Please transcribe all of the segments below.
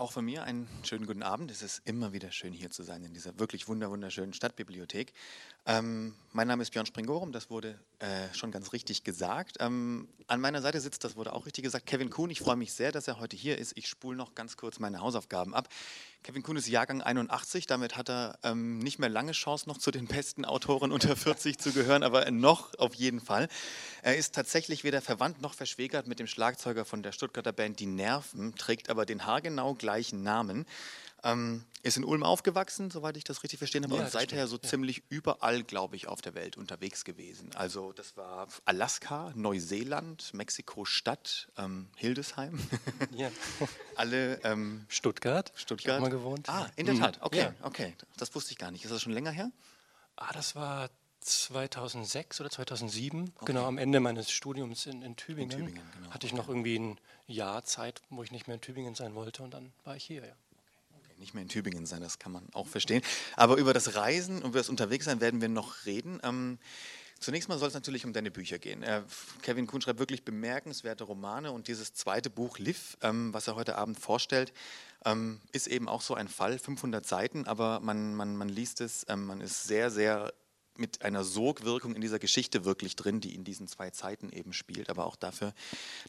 Auch von mir einen schönen guten Abend. Es ist immer wieder schön hier zu sein in dieser wirklich wunderschönen Stadtbibliothek. Ähm, mein Name ist Björn Springorum, das wurde äh, schon ganz richtig gesagt. Ähm, an meiner Seite sitzt, das wurde auch richtig gesagt, Kevin Kuhn. Ich freue mich sehr, dass er heute hier ist. Ich spule noch ganz kurz meine Hausaufgaben ab. Kevin Kuhn ist Jahrgang 81, damit hat er ähm, nicht mehr lange Chance, noch zu den besten Autoren unter 40 zu gehören, aber noch auf jeden Fall. Er ist tatsächlich weder verwandt noch verschwägert mit dem Schlagzeuger von der Stuttgarter Band Die Nerven, trägt aber den haargenau gleichen Namen. Ähm, ist in Ulm aufgewachsen, soweit ich das richtig verstehen habe, ja, und seither so ja. ziemlich überall, glaube ich, auf der Welt unterwegs gewesen. Also das war Alaska, Neuseeland, Mexiko-Stadt, ähm, Hildesheim. Ja. Alle. Ähm, Stuttgart. Stuttgart. Mal gewohnt. Ah, in der mhm. Tat. Okay, ja. okay. Das wusste ich gar nicht. Ist das schon länger her? Ah, das war 2006 oder 2007, okay. genau am Ende meines Studiums in, in Tübingen. In Tübingen genau. Hatte ich noch irgendwie ein Jahr Zeit, wo ich nicht mehr in Tübingen sein wollte und dann war ich hier, ja nicht mehr in Tübingen sein, das kann man auch verstehen. Aber über das Reisen und über das Unterwegssein werden wir noch reden. Ähm, zunächst mal soll es natürlich um deine Bücher gehen. Äh, Kevin Kuhn schreibt wirklich bemerkenswerte Romane und dieses zweite Buch, Liv, ähm, was er heute Abend vorstellt, ähm, ist eben auch so ein Fall, 500 Seiten, aber man, man, man liest es, ähm, man ist sehr, sehr mit einer Sogwirkung in dieser Geschichte wirklich drin, die in diesen zwei Zeiten eben spielt. Aber auch dafür,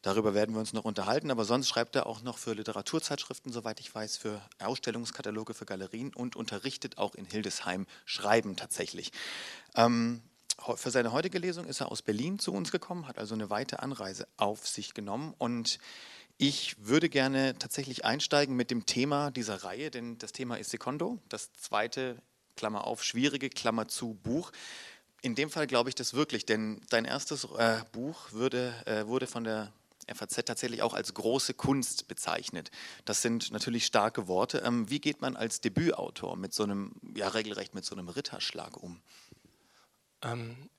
darüber werden wir uns noch unterhalten. Aber sonst schreibt er auch noch für Literaturzeitschriften, soweit ich weiß, für Ausstellungskataloge für Galerien und unterrichtet auch in Hildesheim Schreiben tatsächlich. Ähm, für seine heutige Lesung ist er aus Berlin zu uns gekommen, hat also eine weite Anreise auf sich genommen und ich würde gerne tatsächlich einsteigen mit dem Thema dieser Reihe, denn das Thema ist Secondo, das zweite Klammer auf, schwierige, Klammer zu, Buch. In dem Fall glaube ich das wirklich, denn dein erstes äh, Buch würde, äh, wurde von der FAZ tatsächlich auch als große Kunst bezeichnet. Das sind natürlich starke Worte. Ähm, wie geht man als Debütautor mit so einem, ja regelrecht mit so einem Ritterschlag um? Ähm,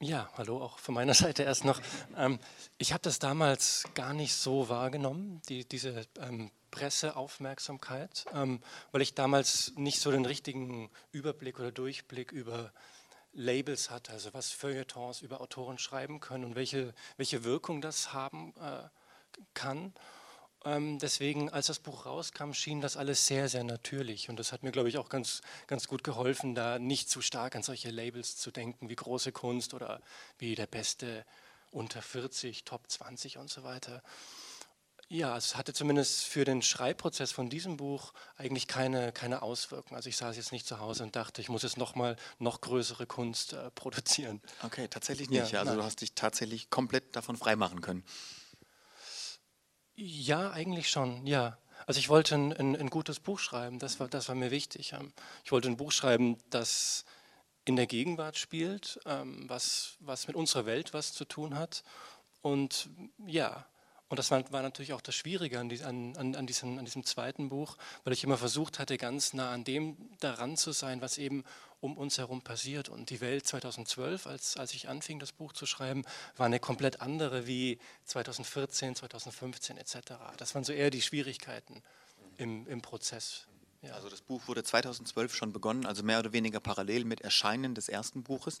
ja, hallo auch von meiner Seite erst noch. Ähm, ich habe das damals gar nicht so wahrgenommen, die, diese ähm, Presseaufmerksamkeit, ähm, weil ich damals nicht so den richtigen Überblick oder Durchblick über Labels hatte, also was Feuilletons über Autoren schreiben können und welche, welche Wirkung das haben äh, kann. Ähm, deswegen, als das Buch rauskam, schien das alles sehr, sehr natürlich. Und das hat mir, glaube ich, auch ganz, ganz gut geholfen, da nicht zu stark an solche Labels zu denken, wie große Kunst oder wie der beste unter 40, Top 20 und so weiter. Ja, es hatte zumindest für den Schreibprozess von diesem Buch eigentlich keine, keine Auswirkungen. Also ich saß jetzt nicht zu Hause und dachte, ich muss jetzt nochmal noch größere Kunst äh, produzieren. Okay, tatsächlich nicht. Ja, also nein. du hast dich tatsächlich komplett davon freimachen können. Ja, eigentlich schon, ja. Also ich wollte ein, ein, ein, gutes Buch schreiben, das war, das war mir wichtig. Ähm, ich wollte ein Buch schreiben, das in der Gegenwart spielt, ähm, was, was mit unserer Welt was zu tun hat. Und ja, und das war, war, natürlich auch das Schwierige an, an, an, diesem, an, diesem, zweiten Buch, weil ich immer versucht hatte, ganz nah an dem daran zu sein, was eben um uns herum passiert. Und die Welt 2012, als, als ich anfing, das Buch zu schreiben, war eine komplett andere wie 2014, 2015 etc. Das waren so eher die Schwierigkeiten im, im Prozess. Ja. Also das Buch wurde 2012 schon begonnen, also mehr oder weniger parallel mit Erscheinen des ersten Buches?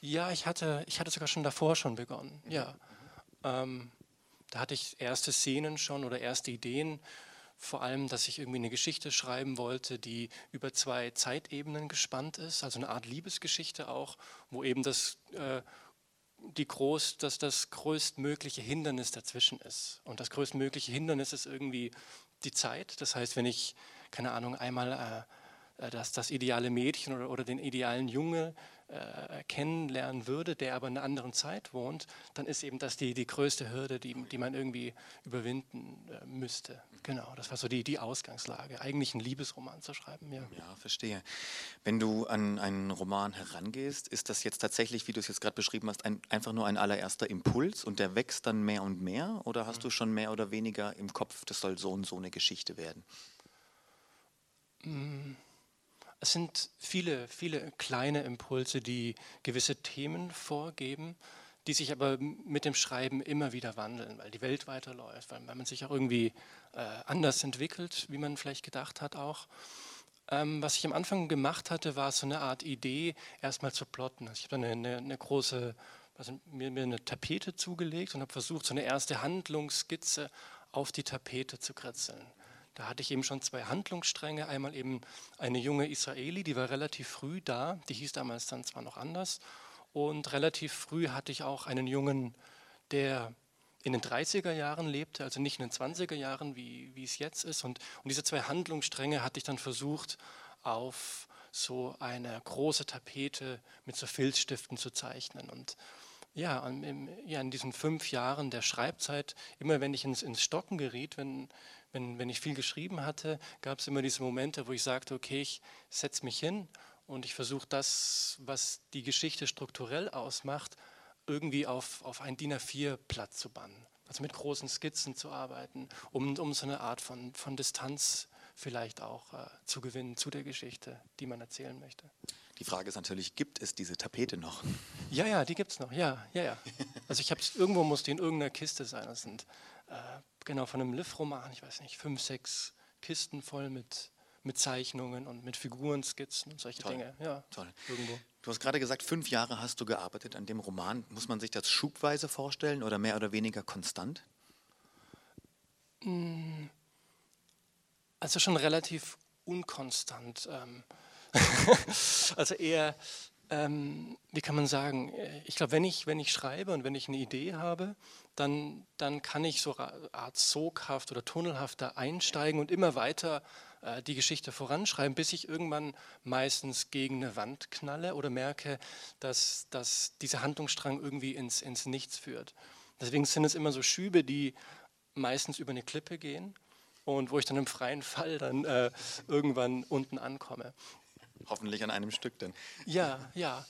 Ja, ich hatte, ich hatte sogar schon davor schon begonnen, ja. Ähm, da hatte ich erste Szenen schon oder erste Ideen, vor allem, dass ich irgendwie eine Geschichte schreiben wollte, die über zwei Zeitebenen gespannt ist, also eine Art Liebesgeschichte auch, wo eben das, äh, die groß, dass das größtmögliche Hindernis dazwischen ist. Und das größtmögliche Hindernis ist irgendwie die Zeit. Das heißt, wenn ich, keine Ahnung, einmal äh, äh das, das ideale Mädchen oder, oder den idealen Junge äh, kennenlernen würde, der aber in einer anderen Zeit wohnt, dann ist eben das die, die größte Hürde, die, die man irgendwie überwinden äh, müsste. Genau, das war so die, die Ausgangslage, eigentlich einen Liebesroman zu schreiben. Ja, ja verstehe. Wenn du an einen Roman herangehst, ist das jetzt tatsächlich, wie du es jetzt gerade beschrieben hast, ein, einfach nur ein allererster Impuls und der wächst dann mehr und mehr? Oder hast mhm. du schon mehr oder weniger im Kopf, das soll so und so eine Geschichte werden? Mhm. Es sind viele, viele kleine Impulse, die gewisse Themen vorgeben, die sich aber mit dem Schreiben immer wieder wandeln, weil die Welt weiterläuft, weil, man sich auch irgendwie äh, anders entwickelt, wie man vielleicht gedacht hat auch. Ähm, was ich am Anfang gemacht hatte, war so eine Art Idee, erstmal zu plotten. Also ich habe eine, eine, eine, große, also mir, mir eine Tapete zugelegt und habe versucht, so eine erste Handlungsskizze auf die Tapete zu kritzeln da hatte ich eben schon zwei Handlungsstränge. Einmal eben eine junge Israeli, die war relativ früh da, die hieß damals dann zwar noch anders. Und relativ früh hatte ich auch einen Jungen, der in den 30er Jahren lebte, also nicht in den 20er Jahren, wie, wie es jetzt ist. Und, und diese zwei Handlungsstränge hatte ich dann versucht, auf so eine große Tapete mit so Filzstiften zu zeichnen. Und ja, im, ja, in diesen fünf Jahren der Schreibzeit, immer wenn ich ins, ins Stocken geriet, wenn, wenn, wenn ich viel geschrieben hatte, gab es immer diese Momente, wo ich sagte, okay, ich setze mich hin und ich versuche das, was die Geschichte strukturell ausmacht, irgendwie auf, auf ein DIN A4-Blatt zu bannen. Also mit großen Skizzen zu arbeiten, um, um so eine Art von, von Distanz vielleicht auch äh, zu gewinnen zu der Geschichte, die man erzählen möchte. Die Frage ist natürlich, gibt es diese Tapete noch? Ja, ja, die gibt es noch, ja, ja, ja. Also ich habe irgendwo muss die in irgendeiner Kiste sein. Das sind äh, genau von einem Liv-Roman, ich weiß nicht, fünf, sechs Kisten voll mit, mit Zeichnungen und mit Figurenskizzen und solche Toll. Dinge. Ja, Toll. irgendwo. Du hast gerade gesagt, fünf Jahre hast du gearbeitet an dem Roman. Muss man sich das schubweise vorstellen oder mehr oder weniger konstant? Also schon relativ unkonstant. Ähm. also eher, ähm, wie kann man sagen, äh, ich glaube, wenn ich, wenn ich schreibe und wenn ich eine Idee habe, dann, dann kann ich so eine Art soghaft oder tunnelhaft da einsteigen und immer weiter äh, die Geschichte voranschreiben, bis ich irgendwann meistens gegen eine Wand knalle oder merke, dass, dass dieser Handlungsstrang irgendwie ins, ins Nichts führt. Deswegen sind es immer so Schübe, die meistens über eine Klippe gehen und wo ich dann im freien Fall dann äh, irgendwann unten ankomme. Hoffentlich an einem Stück denn. Ja, ja.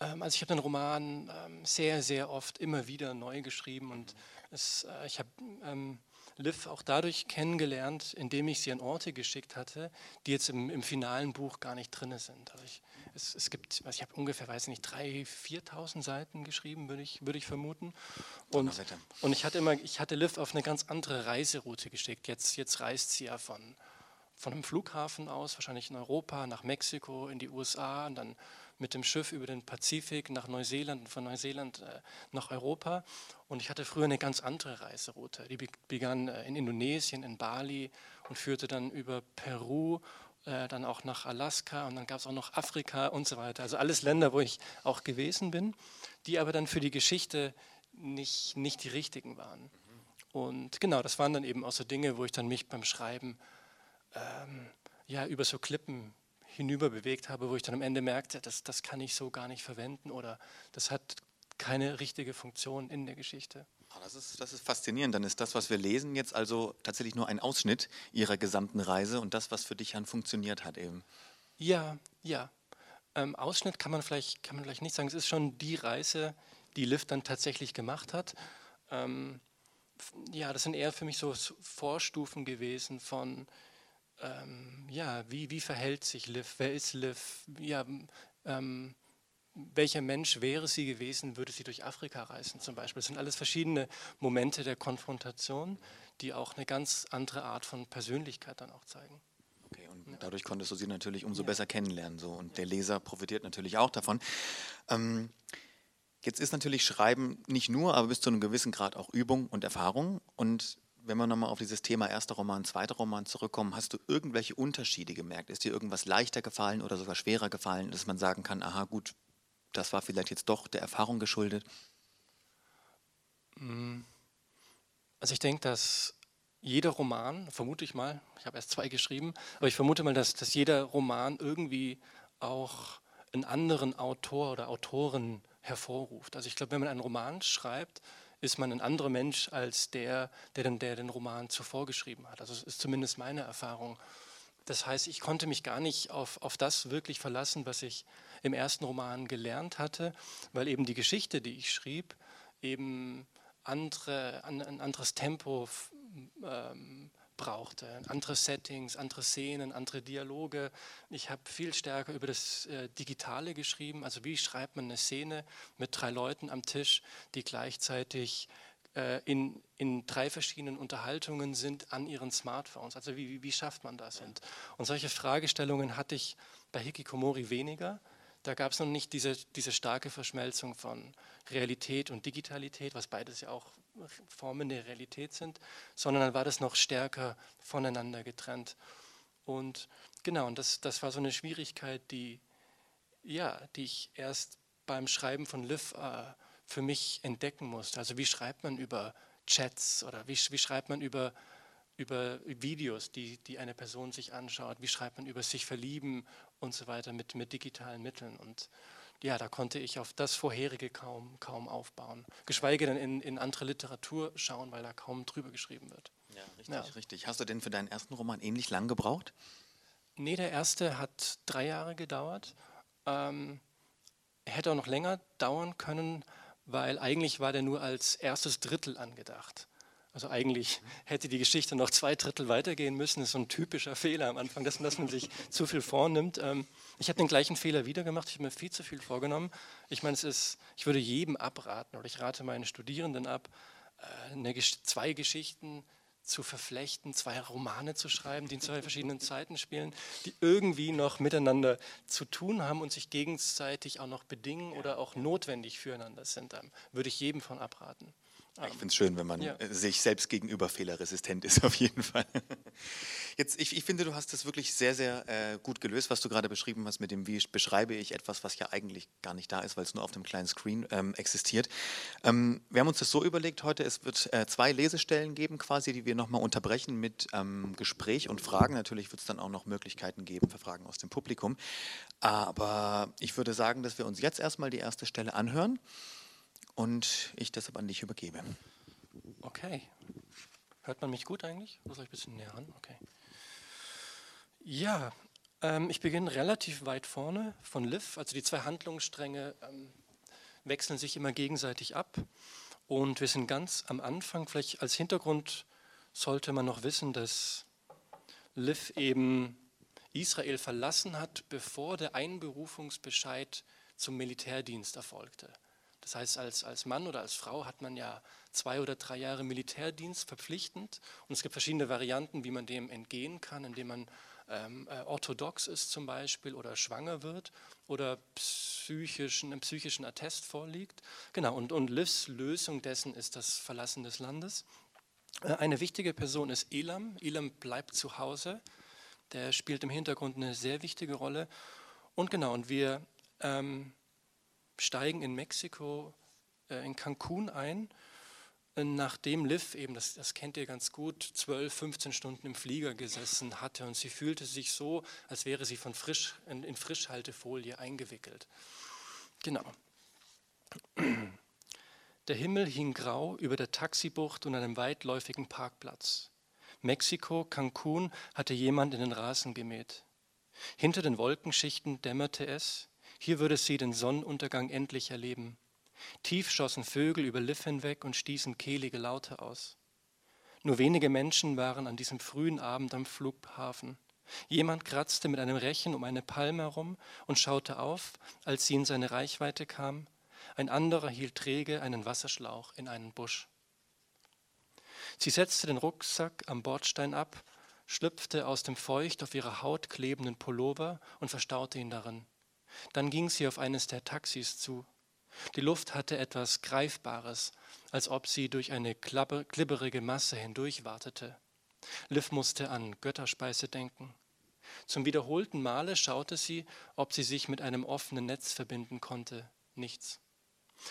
Ähm, also ich habe den Roman ähm, sehr, sehr oft immer wieder neu geschrieben und es, äh, ich habe ähm, Liv auch dadurch kennengelernt, indem ich sie an Orte geschickt hatte, die jetzt im, im finalen Buch gar nicht drin sind. Also ich, es, es gibt, also ich habe ungefähr, weiß nicht, 3.000, 4.000 Seiten geschrieben, würde ich, würde ich vermuten. Und, und ich hatte immer, ich hatte Liv auf eine ganz andere Reiseroute geschickt. Jetzt, jetzt reist sie ja von, von einem Flughafen aus, wahrscheinlich in Europa, nach Mexiko, in die USA und dann mit dem Schiff über den Pazifik nach Neuseeland und von Neuseeland äh, nach Europa. Und ich hatte früher eine ganz andere Reiseroute. Die be- begann äh, in Indonesien, in Bali und führte dann über Peru, äh, dann auch nach Alaska und dann gab es auch noch Afrika und so weiter. Also alles Länder, wo ich auch gewesen bin, die aber dann für die Geschichte nicht, nicht die richtigen waren. Und genau, das waren dann eben auch so Dinge, wo ich dann mich beim Schreiben ähm, ja, über so Klippen hinüber bewegt habe, wo ich dann am Ende merkte, das, das kann ich so gar nicht verwenden oder das hat keine richtige Funktion in der Geschichte. Ah, Das ist, das ist faszinierend. Dann ist das, was wir lesen, jetzt also tatsächlich nur ein Ausschnitt ihrer gesamten Reise und das, was für dich dann funktioniert hat eben. Ja, ja. Ähm, Ausschnitt kann man, vielleicht, kann man vielleicht nicht sagen. Es ist schon die Reise, die Liv dann tatsächlich gemacht hat. Ähm, ja, das sind eher für mich so Vorstufen gewesen von, ähm, ja, wie, wie verhält sich Liv? Wer ist Liv? Ja, ähm, welcher Mensch wäre sie gewesen, würde sie durch Afrika reisen zum Beispiel? Das sind alles verschiedene Momente der Konfrontation, die auch eine ganz andere Art von Persönlichkeit dann auch zeigen. Okay, und dadurch konntest du sie natürlich umso besser kennenlernen. So. Und der Leser profitiert natürlich auch davon. Ähm, jetzt ist natürlich Schreiben nicht nur, aber bis zu einem gewissen Grad auch Übung und Erfahrung. Und wenn wir nochmal auf dieses Thema erster Roman, zweiter Roman zurückkommen, hast du irgendwelche Unterschiede gemerkt? Ist dir irgendwas leichter gefallen oder sogar schwerer gefallen, dass man sagen kann, aha gut, das war vielleicht jetzt doch der Erfahrung geschuldet? Also ich denke, dass jeder Roman, vermute ich mal, ich habe erst zwei geschrieben, aber ich vermute mal, dass, dass jeder Roman irgendwie auch einen anderen Autor oder Autorin hervorruft. Also ich glaube, wenn man einen Roman schreibt, ist man ein anderer Mensch als der, der den, der den Roman zuvor geschrieben hat. Also das ist zumindest meine Erfahrung. Das heißt, ich konnte mich gar nicht auf, auf das wirklich verlassen, was ich im ersten Roman gelernt hatte, weil eben die Geschichte, die ich schrieb, eben andere, an, ein anderes Tempo ähm, brauchte, andere Settings, andere Szenen, andere Dialoge. Ich habe viel stärker über das äh, Digitale geschrieben, also wie schreibt man eine Szene mit drei Leuten am Tisch, die gleichzeitig äh, in, in drei verschiedenen Unterhaltungen sind an ihren Smartphones. Also wie, wie, schafft man das? Und solche Fragestellungen hatte ich bei Hikikomori weniger. Da gab es noch nicht diese, diese starke Verschmelzung von Realität und Digitalität, was beides ja auch Formen der Realität sind, sondern dann war das noch stärker voneinander getrennt. Und genau, und das, das war so eine Schwierigkeit, die, ja, die ich erst beim Schreiben von Liv äh, für mich entdecken musste. Also wie schreibt man über Chats oder wie, wie schreibt man über, über Videos, die, die eine Person sich anschaut, wie schreibt man über sich verlieben und so weiter mit, mit digitalen Mitteln. Und ja, da konnte ich auf das vorherige kaum, kaum aufbauen. Geschweige denn in, in andere Literatur schauen, weil da kaum drüber geschrieben wird. Ja, richtig, ja. richtig. Hast du denn für deinen ersten Roman ähnlich lang gebraucht? Nee, der erste hat drei Jahre gedauert. Ähm, hätte auch noch länger dauern können, weil eigentlich war der nur als erstes Drittel angedacht. Also eigentlich hätte die Geschichte noch zwei Drittel weitergehen müssen. Das ist so ein typischer Fehler am Anfang, dass, dass man sich zu viel vornimmt. Ähm, ich habe den gleichen Fehler wieder gemacht. Ich habe mir viel zu viel vorgenommen. Ich meine, es ist, ich würde jedem abraten oder ich rate meinen Studierenden ab, äh, eine, zwei Geschichten zu verflechten, zwei Romane zu schreiben, die in zwei verschiedenen Zeiten spielen, die irgendwie noch miteinander zu tun haben und sich gegenseitig auch noch bedingen oder auch notwendig füreinander sind. Da würde ich jedem von abraten. Ich finde es schön, wenn man ja. Äh, sich selbst gegenüber fehlerresistent ist, auf jeden Fall. Jetzt, ich, ich finde, du hast das wirklich sehr, sehr äh, gut gelöst, was du gerade beschrieben hast mit dem, wie beschreibe ich etwas, was ja eigentlich gar nicht da ist, weil es nur auf dem kleinen Screen ähm, existiert. Ähm, wir haben uns das so überlegt heute, es wird äh, zwei Lesestellen geben quasi, die wir nochmal unterbrechen mit ähm, Gespräch und Fragen. Natürlich wird es dann auch noch Möglichkeiten geben für Fragen aus dem Publikum. Aber ich würde sagen, dass wir uns jetzt erstmal die erste Stelle anhören und ich deshalb an dich übergebe. Okay. Hört man mich gut eigentlich? Soll ich ein bisschen näher ran? Okay. Ja, ähm, ich beginne relativ weit vorne von Liv. Also die zwei Handlungsstränge ähm, wechseln sich immer gegenseitig ab. Und wir sind ganz am Anfang. Vielleicht als Hintergrund sollte man noch wissen, dass Liv eben Israel verlassen hat, bevor der Einberufungsbescheid zum Militärdienst erfolgte. Das heißt, als, als Mann oder als Frau hat man ja zwei oder drei Jahre Militärdienst verpflichtend. Und es gibt verschiedene Varianten, wie man dem entgehen kann, indem man ähm, äh, orthodox ist zum Beispiel oder schwanger wird oder psychischen, einem psychischen Attest vorliegt. Genau, und, und Livs Lösung dessen ist das Verlassen des Landes. Äh, eine wichtige Person ist Elam. Elam bleibt zu Hause. Der spielt im Hintergrund eine sehr wichtige Rolle. Und genau, und wir ähm, steigen in Mexiko, äh, in Cancun ein, äh, nachdem Liv eben, das, das kennt ihr ganz gut, 12, 15 Stunden im Flieger gesessen hatte und sie fühlte sich so, als wäre sie von frisch, in, in Frischhaltefolie eingewickelt. Genau. Der Himmel hing grau über der Taxibucht und einem weitläufigen Parkplatz. Mexiko, Cancun, hatte jemand in den Rasen gemäht. Hinter den Wolkenschichten dämmerte es, hier würde sie den Sonnenuntergang endlich erleben. Tief schossen Vögel über Liff hinweg und stießen kehlige Laute aus. Nur wenige Menschen waren an diesem frühen Abend am Flughafen. Jemand kratzte mit einem Rechen um eine Palme herum und schaute auf, als sie in seine Reichweite kam. Ein anderer hielt träge einen Wasserschlauch in einen Busch. Sie setzte den Rucksack am Bordstein ab, schlüpfte aus dem feucht auf ihrer Haut klebenden Pullover und verstaute ihn darin. Dann ging sie auf eines der Taxis zu. Die Luft hatte etwas Greifbares, als ob sie durch eine glibberige Masse hindurch wartete. Liv musste an Götterspeise denken. Zum wiederholten Male schaute sie, ob sie sich mit einem offenen Netz verbinden konnte. Nichts.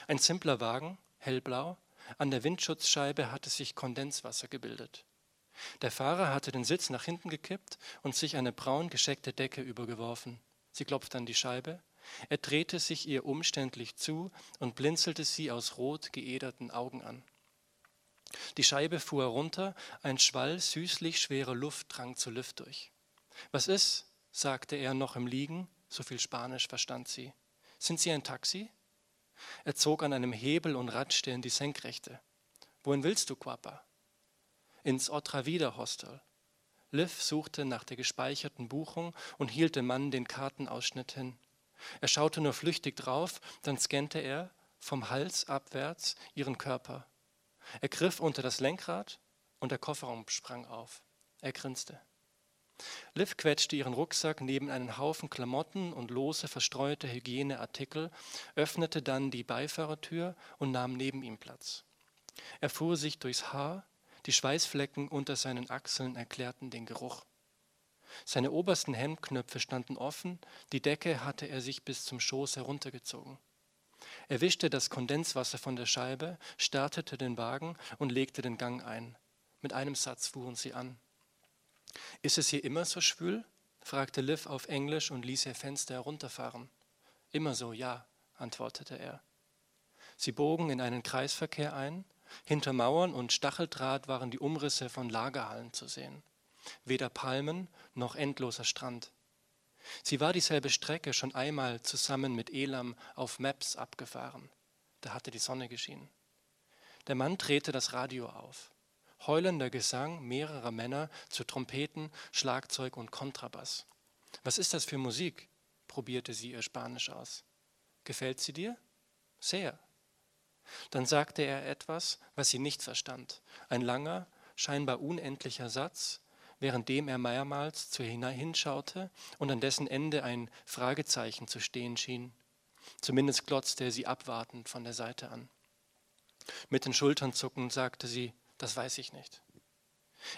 Ein simpler Wagen, hellblau, an der Windschutzscheibe hatte sich Kondenswasser gebildet. Der Fahrer hatte den Sitz nach hinten gekippt und sich eine braun gescheckte Decke übergeworfen. Sie klopfte an die Scheibe. Er drehte sich ihr umständlich zu und blinzelte sie aus rot geäderten Augen an. Die Scheibe fuhr herunter, ein Schwall süßlich schwerer Luft drang zur Luft durch. Was ist? sagte er noch im Liegen, so viel Spanisch verstand sie. Sind Sie ein Taxi? Er zog an einem Hebel und ratschte in die Senkrechte. Wohin willst du, Quapa? Ins Otra Vida Hostel. Liv suchte nach der gespeicherten Buchung und hielt dem Mann den Kartenausschnitt hin. Er schaute nur flüchtig drauf, dann scannte er vom Hals abwärts ihren Körper. Er griff unter das Lenkrad und der Kofferraum sprang auf. Er grinste. Liv quetschte ihren Rucksack neben einen Haufen Klamotten und lose verstreute Hygieneartikel, öffnete dann die Beifahrertür und nahm neben ihm Platz. Er fuhr sich durchs Haar, die Schweißflecken unter seinen Achseln erklärten den Geruch. Seine obersten Hemdknöpfe standen offen, die Decke hatte er sich bis zum Schoß heruntergezogen. Er wischte das Kondenswasser von der Scheibe, startete den Wagen und legte den Gang ein. Mit einem Satz fuhren sie an. Ist es hier immer so schwül? fragte Liv auf Englisch und ließ ihr Fenster herunterfahren. Immer so, ja, antwortete er. Sie bogen in einen Kreisverkehr ein. Hinter Mauern und Stacheldraht waren die Umrisse von Lagerhallen zu sehen. Weder Palmen noch endloser Strand. Sie war dieselbe Strecke schon einmal zusammen mit Elam auf Maps abgefahren. Da hatte die Sonne geschienen. Der Mann drehte das Radio auf. Heulender Gesang mehrerer Männer zu Trompeten, Schlagzeug und Kontrabass. Was ist das für Musik? probierte sie ihr Spanisch aus. Gefällt sie dir? Sehr. Dann sagte er etwas, was sie nicht verstand. Ein langer, scheinbar unendlicher Satz, währenddem er mehrmals zu hinschaute und an dessen Ende ein Fragezeichen zu stehen schien. Zumindest glotzte er sie abwartend von der Seite an. Mit den Schultern zuckend sagte sie, das weiß ich nicht.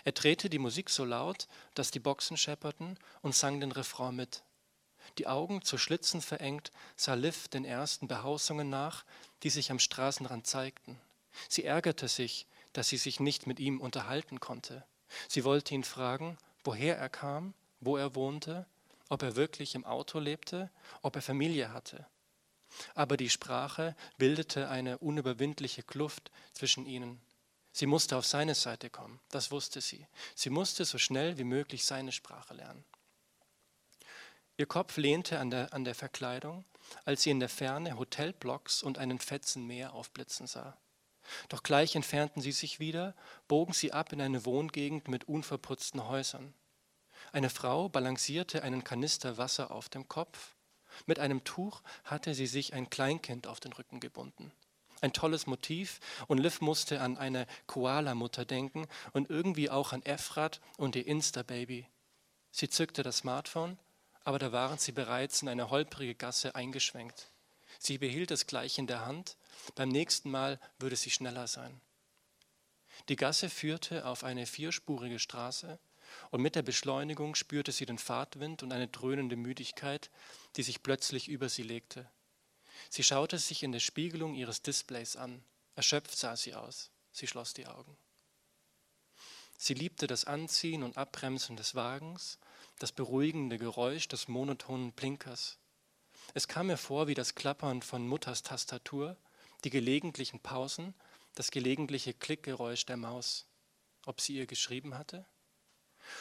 Er drehte die Musik so laut, dass die Boxen schepperten und sang den Refrain mit. Die Augen zu Schlitzen verengt, sah Liv den ersten Behausungen nach, die sich am Straßenrand zeigten. Sie ärgerte sich, dass sie sich nicht mit ihm unterhalten konnte. Sie wollte ihn fragen, woher er kam, wo er wohnte, ob er wirklich im Auto lebte, ob er Familie hatte. Aber die Sprache bildete eine unüberwindliche Kluft zwischen ihnen. Sie musste auf seine Seite kommen, das wusste sie. Sie musste so schnell wie möglich seine Sprache lernen. Ihr Kopf lehnte an der, an der Verkleidung, als sie in der Ferne Hotelblocks und einen Fetzen Meer aufblitzen sah. Doch gleich entfernten sie sich wieder, bogen sie ab in eine Wohngegend mit unverputzten Häusern. Eine Frau balancierte einen Kanister Wasser auf dem Kopf. Mit einem Tuch hatte sie sich ein Kleinkind auf den Rücken gebunden. Ein tolles Motiv und Liv musste an eine Koala-Mutter denken und irgendwie auch an Efrat und ihr Insta-Baby. Sie zückte das Smartphone, aber da waren sie bereits in eine holprige Gasse eingeschwenkt. Sie behielt es gleich in der Hand beim nächsten Mal würde sie schneller sein. Die Gasse führte auf eine vierspurige Straße und mit der Beschleunigung spürte sie den Fahrtwind und eine dröhnende Müdigkeit, die sich plötzlich über sie legte. Sie schaute sich in der Spiegelung ihres Displays an. Erschöpft sah sie aus. Sie schloss die Augen. Sie liebte das Anziehen und Abbremsen des Wagens, das beruhigende Geräusch des monotonen Blinkers. Es kam mir vor wie das Klappern von Mutters Tastatur, die gelegentlichen Pausen, das gelegentliche Klickgeräusch der Maus, ob sie ihr geschrieben hatte.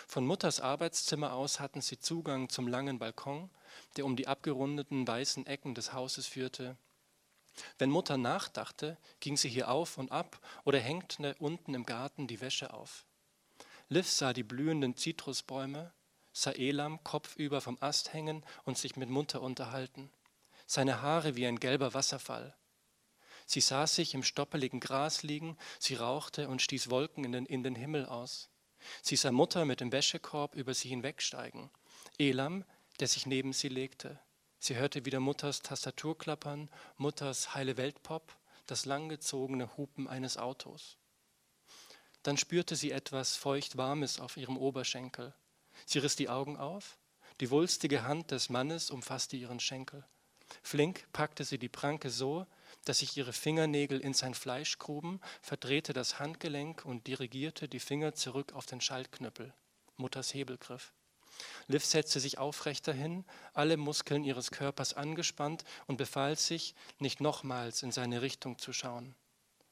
Von Mutters Arbeitszimmer aus hatten sie Zugang zum langen Balkon, der um die abgerundeten weißen Ecken des Hauses führte. Wenn Mutter nachdachte, ging sie hier auf und ab oder hängte unten im Garten die Wäsche auf. Liv sah die blühenden Zitrusbäume, sah Elam kopfüber vom Ast hängen und sich mit Mutter unterhalten. Seine Haare wie ein gelber Wasserfall, Sie sah sich im stoppeligen Gras liegen, sie rauchte und stieß Wolken in den, in den Himmel aus. Sie sah Mutter mit dem Wäschekorb über sie hinwegsteigen. Elam, der sich neben sie legte. Sie hörte wieder Mutters Tastatur klappern, Mutters heile Weltpop, das langgezogene Hupen eines Autos. Dann spürte sie etwas feucht-warmes auf ihrem Oberschenkel. Sie riss die Augen auf. Die wulstige Hand des Mannes umfasste ihren Schenkel. Flink packte sie die Pranke so, dass sich ihre Fingernägel in sein Fleisch gruben, verdrehte das Handgelenk und dirigierte die Finger zurück auf den Schaltknüppel, Mutters Hebelgriff. Liv setzte sich aufrechter hin, alle Muskeln ihres Körpers angespannt und befahl sich, nicht nochmals in seine Richtung zu schauen.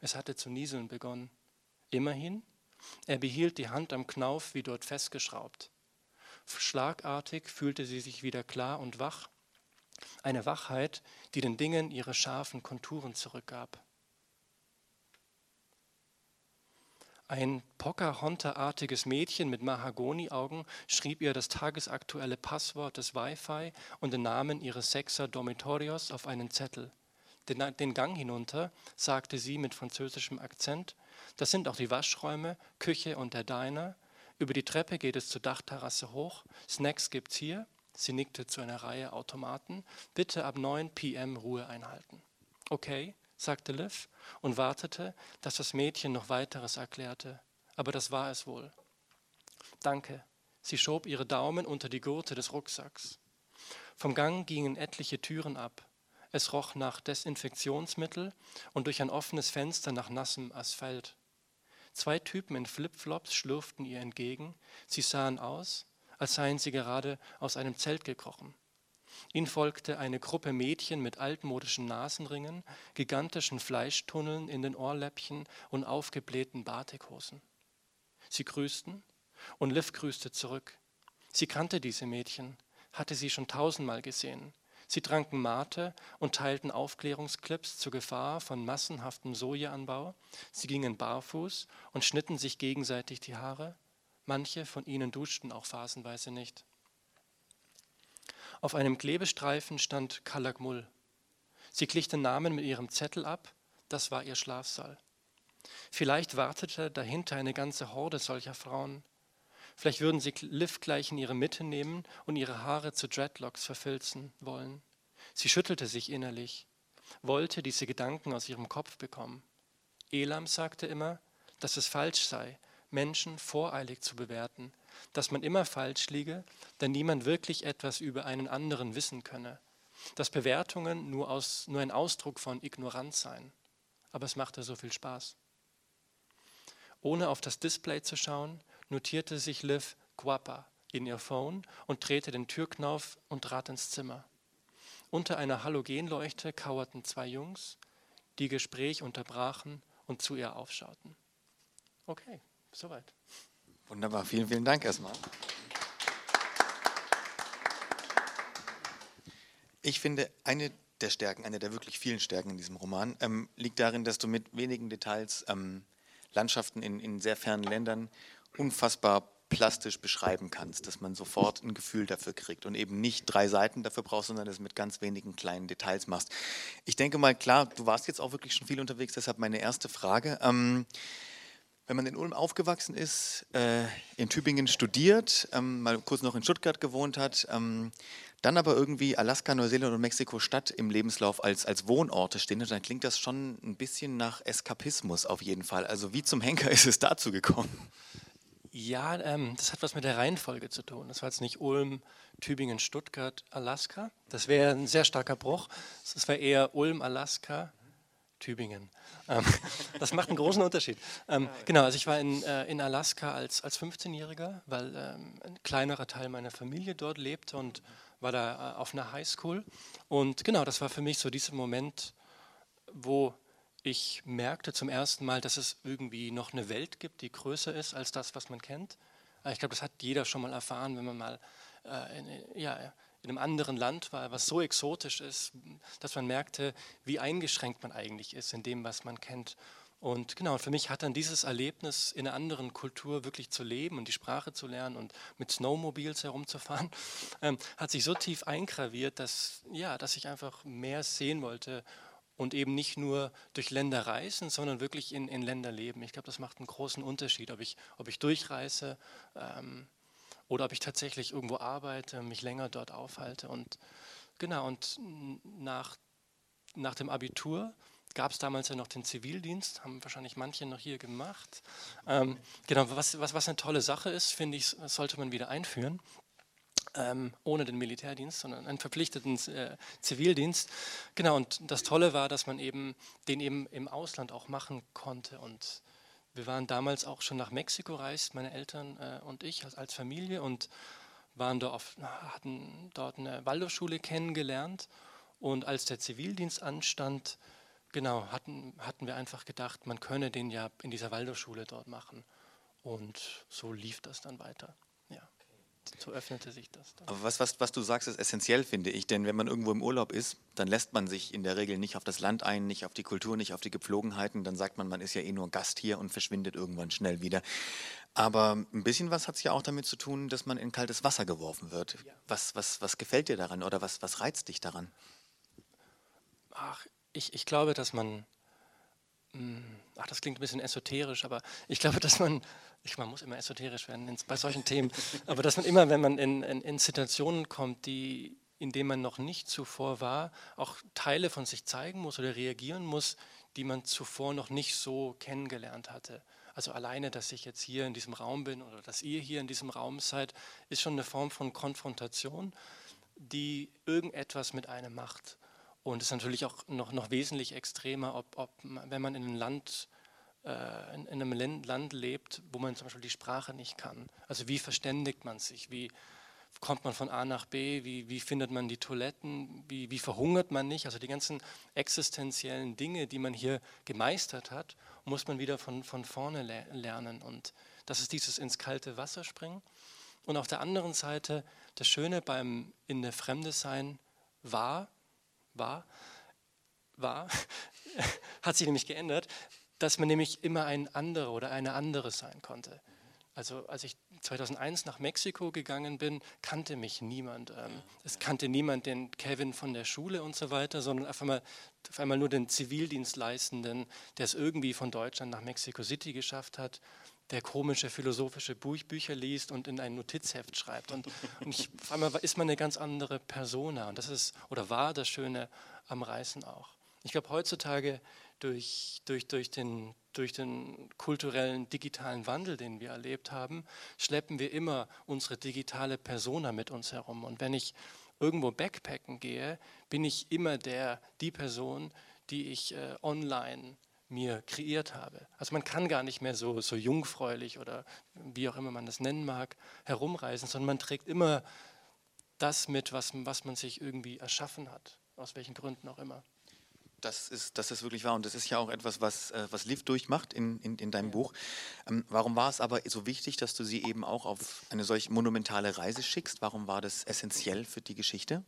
Es hatte zu nieseln begonnen. Immerhin, er behielt die Hand am Knauf wie dort festgeschraubt. Schlagartig fühlte sie sich wieder klar und wach eine Wachheit, die den Dingen ihre scharfen Konturen zurückgab. Ein Pocahonta-artiges Mädchen mit Mahagoni-Augen schrieb ihr das tagesaktuelle Passwort des Wi-Fi und den Namen ihres Sechser Dormitorios auf einen Zettel. Den, den Gang hinunter, sagte sie mit französischem Akzent, das sind auch die Waschräume, Küche und der Diner. Über die Treppe geht es zur Dachterrasse hoch. Snacks gibt's hier. Sie nickte zu einer Reihe Automaten. Bitte ab 9 p.m. Ruhe einhalten. Okay, sagte Liv und wartete, dass das Mädchen noch weiteres erklärte. Aber das war es wohl. Danke. Sie schob ihre Daumen unter die Gurte des Rucksacks. Vom Gang gingen etliche Türen ab. Es roch nach Desinfektionsmittel und durch ein offenes Fenster nach nassem Asphalt. Zwei Typen in Flipflops schlurften ihr entgegen. Sie sahen aus, als seien sie gerade aus einem Zelt gekrochen. Ihnen folgte eine Gruppe Mädchen mit altmodischen Nasenringen, gigantischen Fleischtunneln in den Ohrläppchen und aufgeblähten Batikhosen. Sie grüßten und Liv grüßte zurück. Sie kannte diese Mädchen, hatte sie schon tausendmal gesehen. Sie tranken Mate und teilten Aufklärungsclips zur Gefahr von massenhaftem Sojaanbau. Sie gingen barfuß und schnitten sich gegenseitig die Haare. Manche von ihnen duschten auch phasenweise nicht. Auf einem Klebestreifen stand Kalakmul. Sie glich den Namen mit ihrem Zettel ab. Das war ihr Schlafsaal. Vielleicht wartete dahinter eine ganze Horde solcher Frauen. Vielleicht würden sie Liv gleich in ihre Mitte nehmen und ihre Haare zu Dreadlocks verfilzen wollen. Sie schüttelte sich innerlich, wollte diese Gedanken aus ihrem Kopf bekommen. Elam sagte immer, dass es falsch sei, Menschen voreilig zu bewerten, dass man immer falsch liege, da niemand wirklich etwas über einen anderen wissen könne, dass Bewertungen nur, aus, nur ein Ausdruck von Ignoranz seien. Aber es machte so viel Spaß. Ohne auf das Display zu schauen, notierte sich Liv Guapa in ihr Phone und drehte den Türknauf und trat ins Zimmer. Unter einer Halogenleuchte kauerten zwei Jungs, die Gespräch unterbrachen und zu ihr aufschauten. Okay, soweit. Wunderbar, vielen, vielen Dank erstmal. Ich finde, eine der Stärken, eine der wirklich vielen Stärken in diesem Roman, ähm, liegt darin, dass du mit wenigen Details ähm, Landschaften in, in sehr fernen Ländern unfassbar plastisch beschreiben kannst, dass man sofort ein Gefühl dafür kriegt und eben nicht drei Seiten dafür brauchst, sondern das mit ganz wenigen kleinen Details machst. Ich denke mal, klar, du warst jetzt auch wirklich schon viel unterwegs, deshalb meine erste Frage. Ähm, wenn man in Ulm aufgewachsen ist, äh, in Tübingen studiert, ähm, mal kurz noch in Stuttgart gewohnt hat, ähm, dann aber irgendwie Alaska, Neuseeland und Mexiko-Stadt im Lebenslauf als, als Wohnorte stehen, dann klingt das schon ein bisschen nach Eskapismus auf jeden Fall. Also wie zum Henker ist es dazu gekommen? Ja, ähm, das hat was mit der Reihenfolge zu tun. Das war jetzt nicht Ulm, Tübingen, Stuttgart, Alaska. Das wäre ein sehr starker Bruch. Das wäre eher Ulm, Alaska, Tübingen. Ähm, das macht einen großen Unterschied. Ähm, genau, also ich war in, äh, in Alaska als, als 15-Jähriger, weil ähm, ein kleinerer Teil meiner Familie dort lebte und war da äh, auf einer Highschool. Und genau, das war für mich so dieser Moment, wo ich merkte zum ersten Mal, dass es irgendwie noch eine Welt gibt, die größer ist als das, was man kennt. Äh, ich glaube, das hat jeder schon mal erfahren, wenn man mal äh, in, ja, in einem anderen Land war, was so exotisch ist, dass man merkte, wie eingeschränkt man eigentlich ist in dem, was man kennt. Und genau, für mich hat dann dieses Erlebnis, in einer anderen Kultur wirklich zu leben und die Sprache zu lernen und mit Snowmobiles herumzufahren, ähm, hat sich so tief eingraviert, dass, ja, dass ich einfach mehr sehen wollte und eben nicht nur durch Länder reisen, sondern wirklich in, in Länder leben. Ich glaube, das macht einen großen Unterschied, ob ich, ob ich durchreise ähm, oder ob ich tatsächlich irgendwo arbeite, mich länger dort aufhalte. Und genau, und nach, nach dem Abitur gab es damals ja noch den Zivildienst, haben wahrscheinlich manche noch hier gemacht. Ähm, genau, was, was, was eine tolle Sache ist, finde ich, sollte man wieder einführen ähm, ohne den Militärdienst, sondern einen verpflichteten äh, Zivildienst. Genau, und das Tolle war, dass man eben den eben im Ausland auch machen konnte. Und wir waren damals auch schon nach Mexiko reist, meine Eltern äh, und ich als, als, Familie und waren dort auf, hatten dort eine Waldorfschule kennengelernt. Und als der Zivildienst anstand, genau, hatten, hatten wir einfach gedacht, man könne den ja in dieser Waldorfschule dort machen. Und so lief das dann weiter so öffnete sich das. Dann. Aber was, was, was du sagst, ist essentiell, finde ich. Denn wenn man irgendwo im Urlaub ist, dann lässt man sich in der Regel nicht auf das Land ein, nicht auf die Kultur, nicht auf die Gepflogenheiten. Dann sagt man, man ist ja eh nur Gast hier und verschwindet irgendwann schnell wieder. Aber ein bisschen was hat es ja auch damit zu tun, dass man in kaltes Wasser geworfen wird. Ja. Was, was, was gefällt dir daran oder was, was reizt dich daran? Ach, ich, ich glaube, dass man, hm, ach, das klingt ein bisschen esoterisch, aber ich glaube, dass man ich, man muss immer esoterisch werden in, bei solchen Themen, aber dass man immer, wenn man in, in, in Situationen kommt, die, in denen man noch nicht zuvor war, auch Teile von sich zeigen muss oder reagieren muss, die man zuvor noch nicht so kennengelernt hatte. Also alleine, dass ich jetzt hier in diesem Raum bin oder dass ihr hier in diesem Raum seid, ist schon eine Form von Konfrontation, die irgendetwas mit einem macht. Und es ist natürlich auch noch, noch wesentlich extremer, ob, ob wenn man in einem Land in, in, einem Land lebt, wo man zum Beispiel die Sprache nicht kann. Also wie verständigt man sich? Wie kommt man von A nach B? Wie, wie findet man die Toiletten? Wie, wie verhungert man nicht? Also die ganzen existenziellen Dinge, die man hier gemeistert hat, muss man wieder von, von vorne le lernen. Und das ist dieses ins kalte Wasser springen. Und auf der anderen Seite, das Schöne beim in der Fremde sein war, war, war, hat sich nämlich geändert, dass man nämlich immer ein anderer oder eine andere sein konnte. Also als ich 2001 nach Mexiko gegangen bin, kannte mich niemand. Ähm, es kannte niemand den Kevin von der Schule und so weiter, sondern auf einmal, auf einmal nur den Zivildienstleistenden, der es irgendwie von Deutschland nach Mexico City geschafft hat, der komische philosophische Bücher liest und in ein Notizheft schreibt. Und, und ich, auf einmal ist man eine ganz andere Persona. Und das ist oder war das Schöne am Reisen auch. Ich glaube, heutzutage durch, durch, durch, den, durch den kulturellen, digitalen Wandel, den wir erlebt haben, schleppen wir immer unsere digitale Persona mit uns herum. Und wenn ich irgendwo backpacken gehe, bin ich immer der, die Person, die ich äh, online mir kreiert habe. Also man kann gar nicht mehr so, so jungfräulich oder wie auch immer man das nennen mag, herumreisen, sondern man trägt immer das mit, was, was man sich irgendwie erschaffen hat, aus welchen Gründen auch immer. Das ist, das ist wirklich wahr und das ist ja auch etwas, was, äh, was Liv durchmacht in, in, in deinem ja. Buch. Ähm, warum war es aber so wichtig, dass du sie eben auch auf eine solch monumentale Reise schickst? Warum war das essentiell für die Geschichte?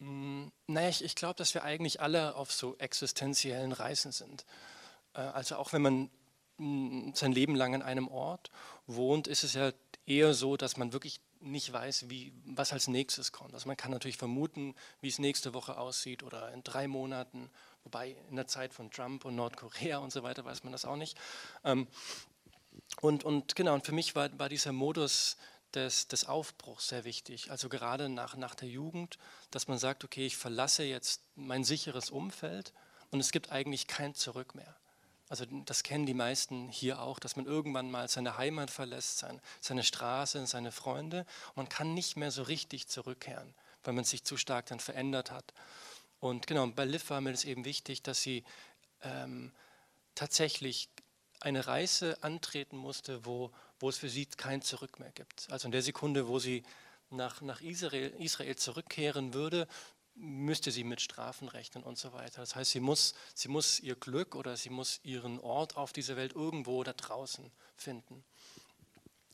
Mm, naja, ich, ich glaube, dass wir eigentlich alle auf so existenziellen Reisen sind. Äh, also auch wenn man mm, sein Leben lang an einem Ort wohnt, ist es ja eher so, dass man wirklich nicht weiß, wie, was als nächstes kommt. Also man kann natürlich vermuten, wie es nächste Woche aussieht oder in drei Monaten, wobei in der Zeit von Trump und Nordkorea und so weiter weiß man das auch nicht. Ähm, und, und genau, und für mich war, war dieser Modus des, des Aufbruchs sehr wichtig. Also gerade nach, nach der Jugend, dass man sagt, okay, ich verlasse jetzt mein sicheres Umfeld und es gibt eigentlich kein Zurück mehr. Also das kennen die meisten hier auch, dass man irgendwann mal seine Heimat verlässt, sein, seine Straße, seine Freunde. Und man kann nicht mehr so richtig zurückkehren, weil man sich zu stark dann verändert hat. Und genau, bei Liv war mir das eben wichtig, dass sie ähm, tatsächlich eine Reise antreten musste, wo, wo es für sie kein Zurück mehr gibt. Also in der Sekunde, wo sie nach, nach Israel, Israel zurückkehren würde, müsste sie mit Strafen rechnen und so weiter. Das heißt, sie muss, sie muss ihr Glück oder sie muss ihren Ort auf dieser Welt irgendwo da draußen finden.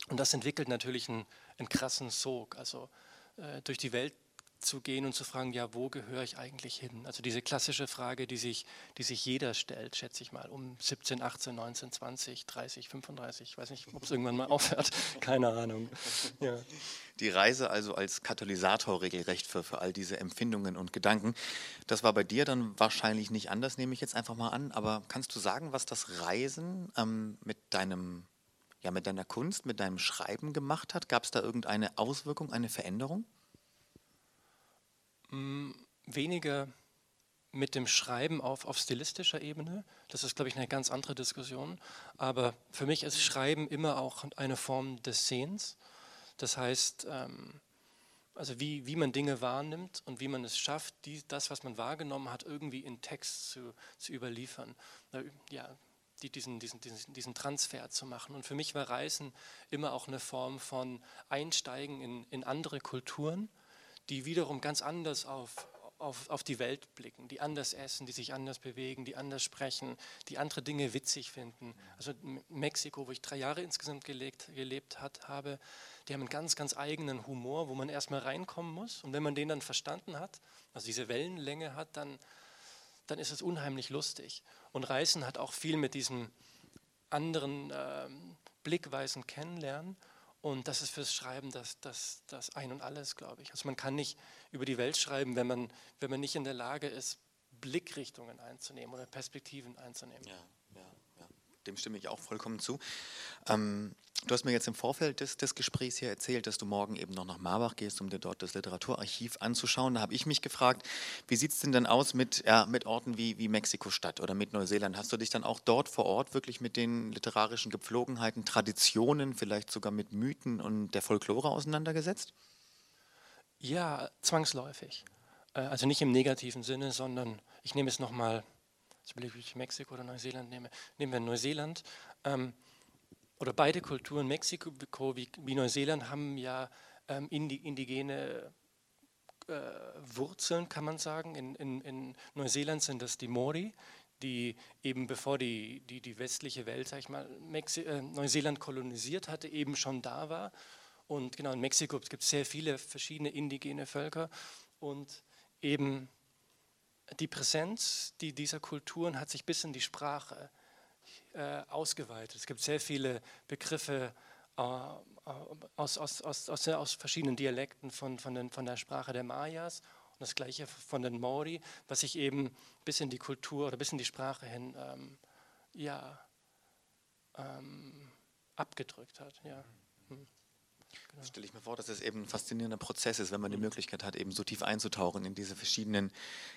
Und das entwickelt natürlich einen, einen krassen Sog. Also äh, durch die Welt zu gehen und zu fragen, ja, wo gehöre ich eigentlich hin? Also diese klassische Frage, die sich, die sich jeder stellt, schätze ich mal, um 17, 18, 19, 20, 30, 35, ich weiß nicht, ob es irgendwann mal aufhört, keine Ahnung. Ja. Die Reise also als Katalysator regelrecht für, für all diese Empfindungen und Gedanken. Das war bei dir dann wahrscheinlich nicht anders, nehme ich jetzt einfach mal an. Aber kannst du sagen, was das Reisen ähm, mit deinem ja, mit deiner Kunst, mit deinem Schreiben gemacht hat? Gab es da irgendeine Auswirkung, eine Veränderung? Mm, weniger mit dem Schreiben auf, auf stilistischer Ebene. Das ist, glaube ich, eine ganz andere Diskussion. Aber für mich ist Schreiben immer auch eine Form des Sehens. Das heißt, ähm, also wie, wie man Dinge wahrnimmt und wie man es schafft, die, das, was man wahrgenommen hat, irgendwie in Text zu, zu überliefern. Ja, die, diesen, diesen, diesen, diesen Transfer zu machen. Und für mich war Reisen immer auch eine Form von Einsteigen in, in andere Kulturen die wiederum ganz anders auf, auf, auf die Welt blicken, die anders essen, die sich anders bewegen, die anders sprechen, die andere Dinge witzig finden. Also Mexiko, wo ich drei Jahre insgesamt gelebt, gelebt hat, habe, die haben einen ganz, ganz eigenen Humor, wo man erstmal reinkommen muss. Und wenn man den dann verstanden hat, also diese Wellenlänge hat, dann, dann ist es unheimlich lustig. Und Reisen hat auch viel mit diesen anderen ähm, Blickweisen kennenlernen. Und das ist fürs Schreiben das, das, das Ein und Alles, glaube ich. Also man kann nicht über die Welt schreiben, wenn man, wenn man nicht in der Lage ist, Blickrichtungen einzunehmen oder Perspektiven einzunehmen. Ja. Dem stimme ich auch vollkommen zu. Ähm, du hast mir jetzt im Vorfeld des, des, Gesprächs hier erzählt, dass du morgen eben noch nach Marbach gehst, um dir dort das Literaturarchiv anzuschauen. Da habe ich mich gefragt, wie sieht es denn dann aus mit, ja, mit Orten wie, wie Mexiko-Stadt oder mit Neuseeland? Hast du dich dann auch dort vor Ort wirklich mit den literarischen Gepflogenheiten, Traditionen, vielleicht sogar mit Mythen und der Folklore auseinandergesetzt? Ja, zwangsläufig. Äh, also nicht im negativen Sinne, sondern ich nehme es nochmal, ich überlege, ob ich Mexiko oder Neuseeland nehme. Nehmen wir Neuseeland. Ähm, oder beide Kulturen, Mexiko wie, wie Neuseeland, haben ja ähm, indigene äh, Wurzeln, kann man sagen. In, in, in, Neuseeland sind das die Mori, die eben bevor die, die, die westliche Welt, sag ich mal, Mexi äh, Neuseeland kolonisiert hatte, eben schon da war. Und genau in Mexiko gibt es sehr viele verschiedene indigene Völker und eben die Präsenz die dieser Kulturen hat sich bis in die Sprache äh, ausgeweitet. Es gibt sehr viele Begriffe äh, aus, aus, aus, aus, aus verschiedenen Dialekten von, von, den, von der Sprache der Mayas und das gleiche von den Maori, was sich eben bis in die Kultur oder bis in die Sprache hin ähm, ja, ähm, abgedrückt hat. Ja. Hm. Genau. Stelle ich mir vor, dass es eben ein faszinierender Prozess ist, wenn man die Möglichkeit hat, eben so tief einzutauchen in diese verschiedenen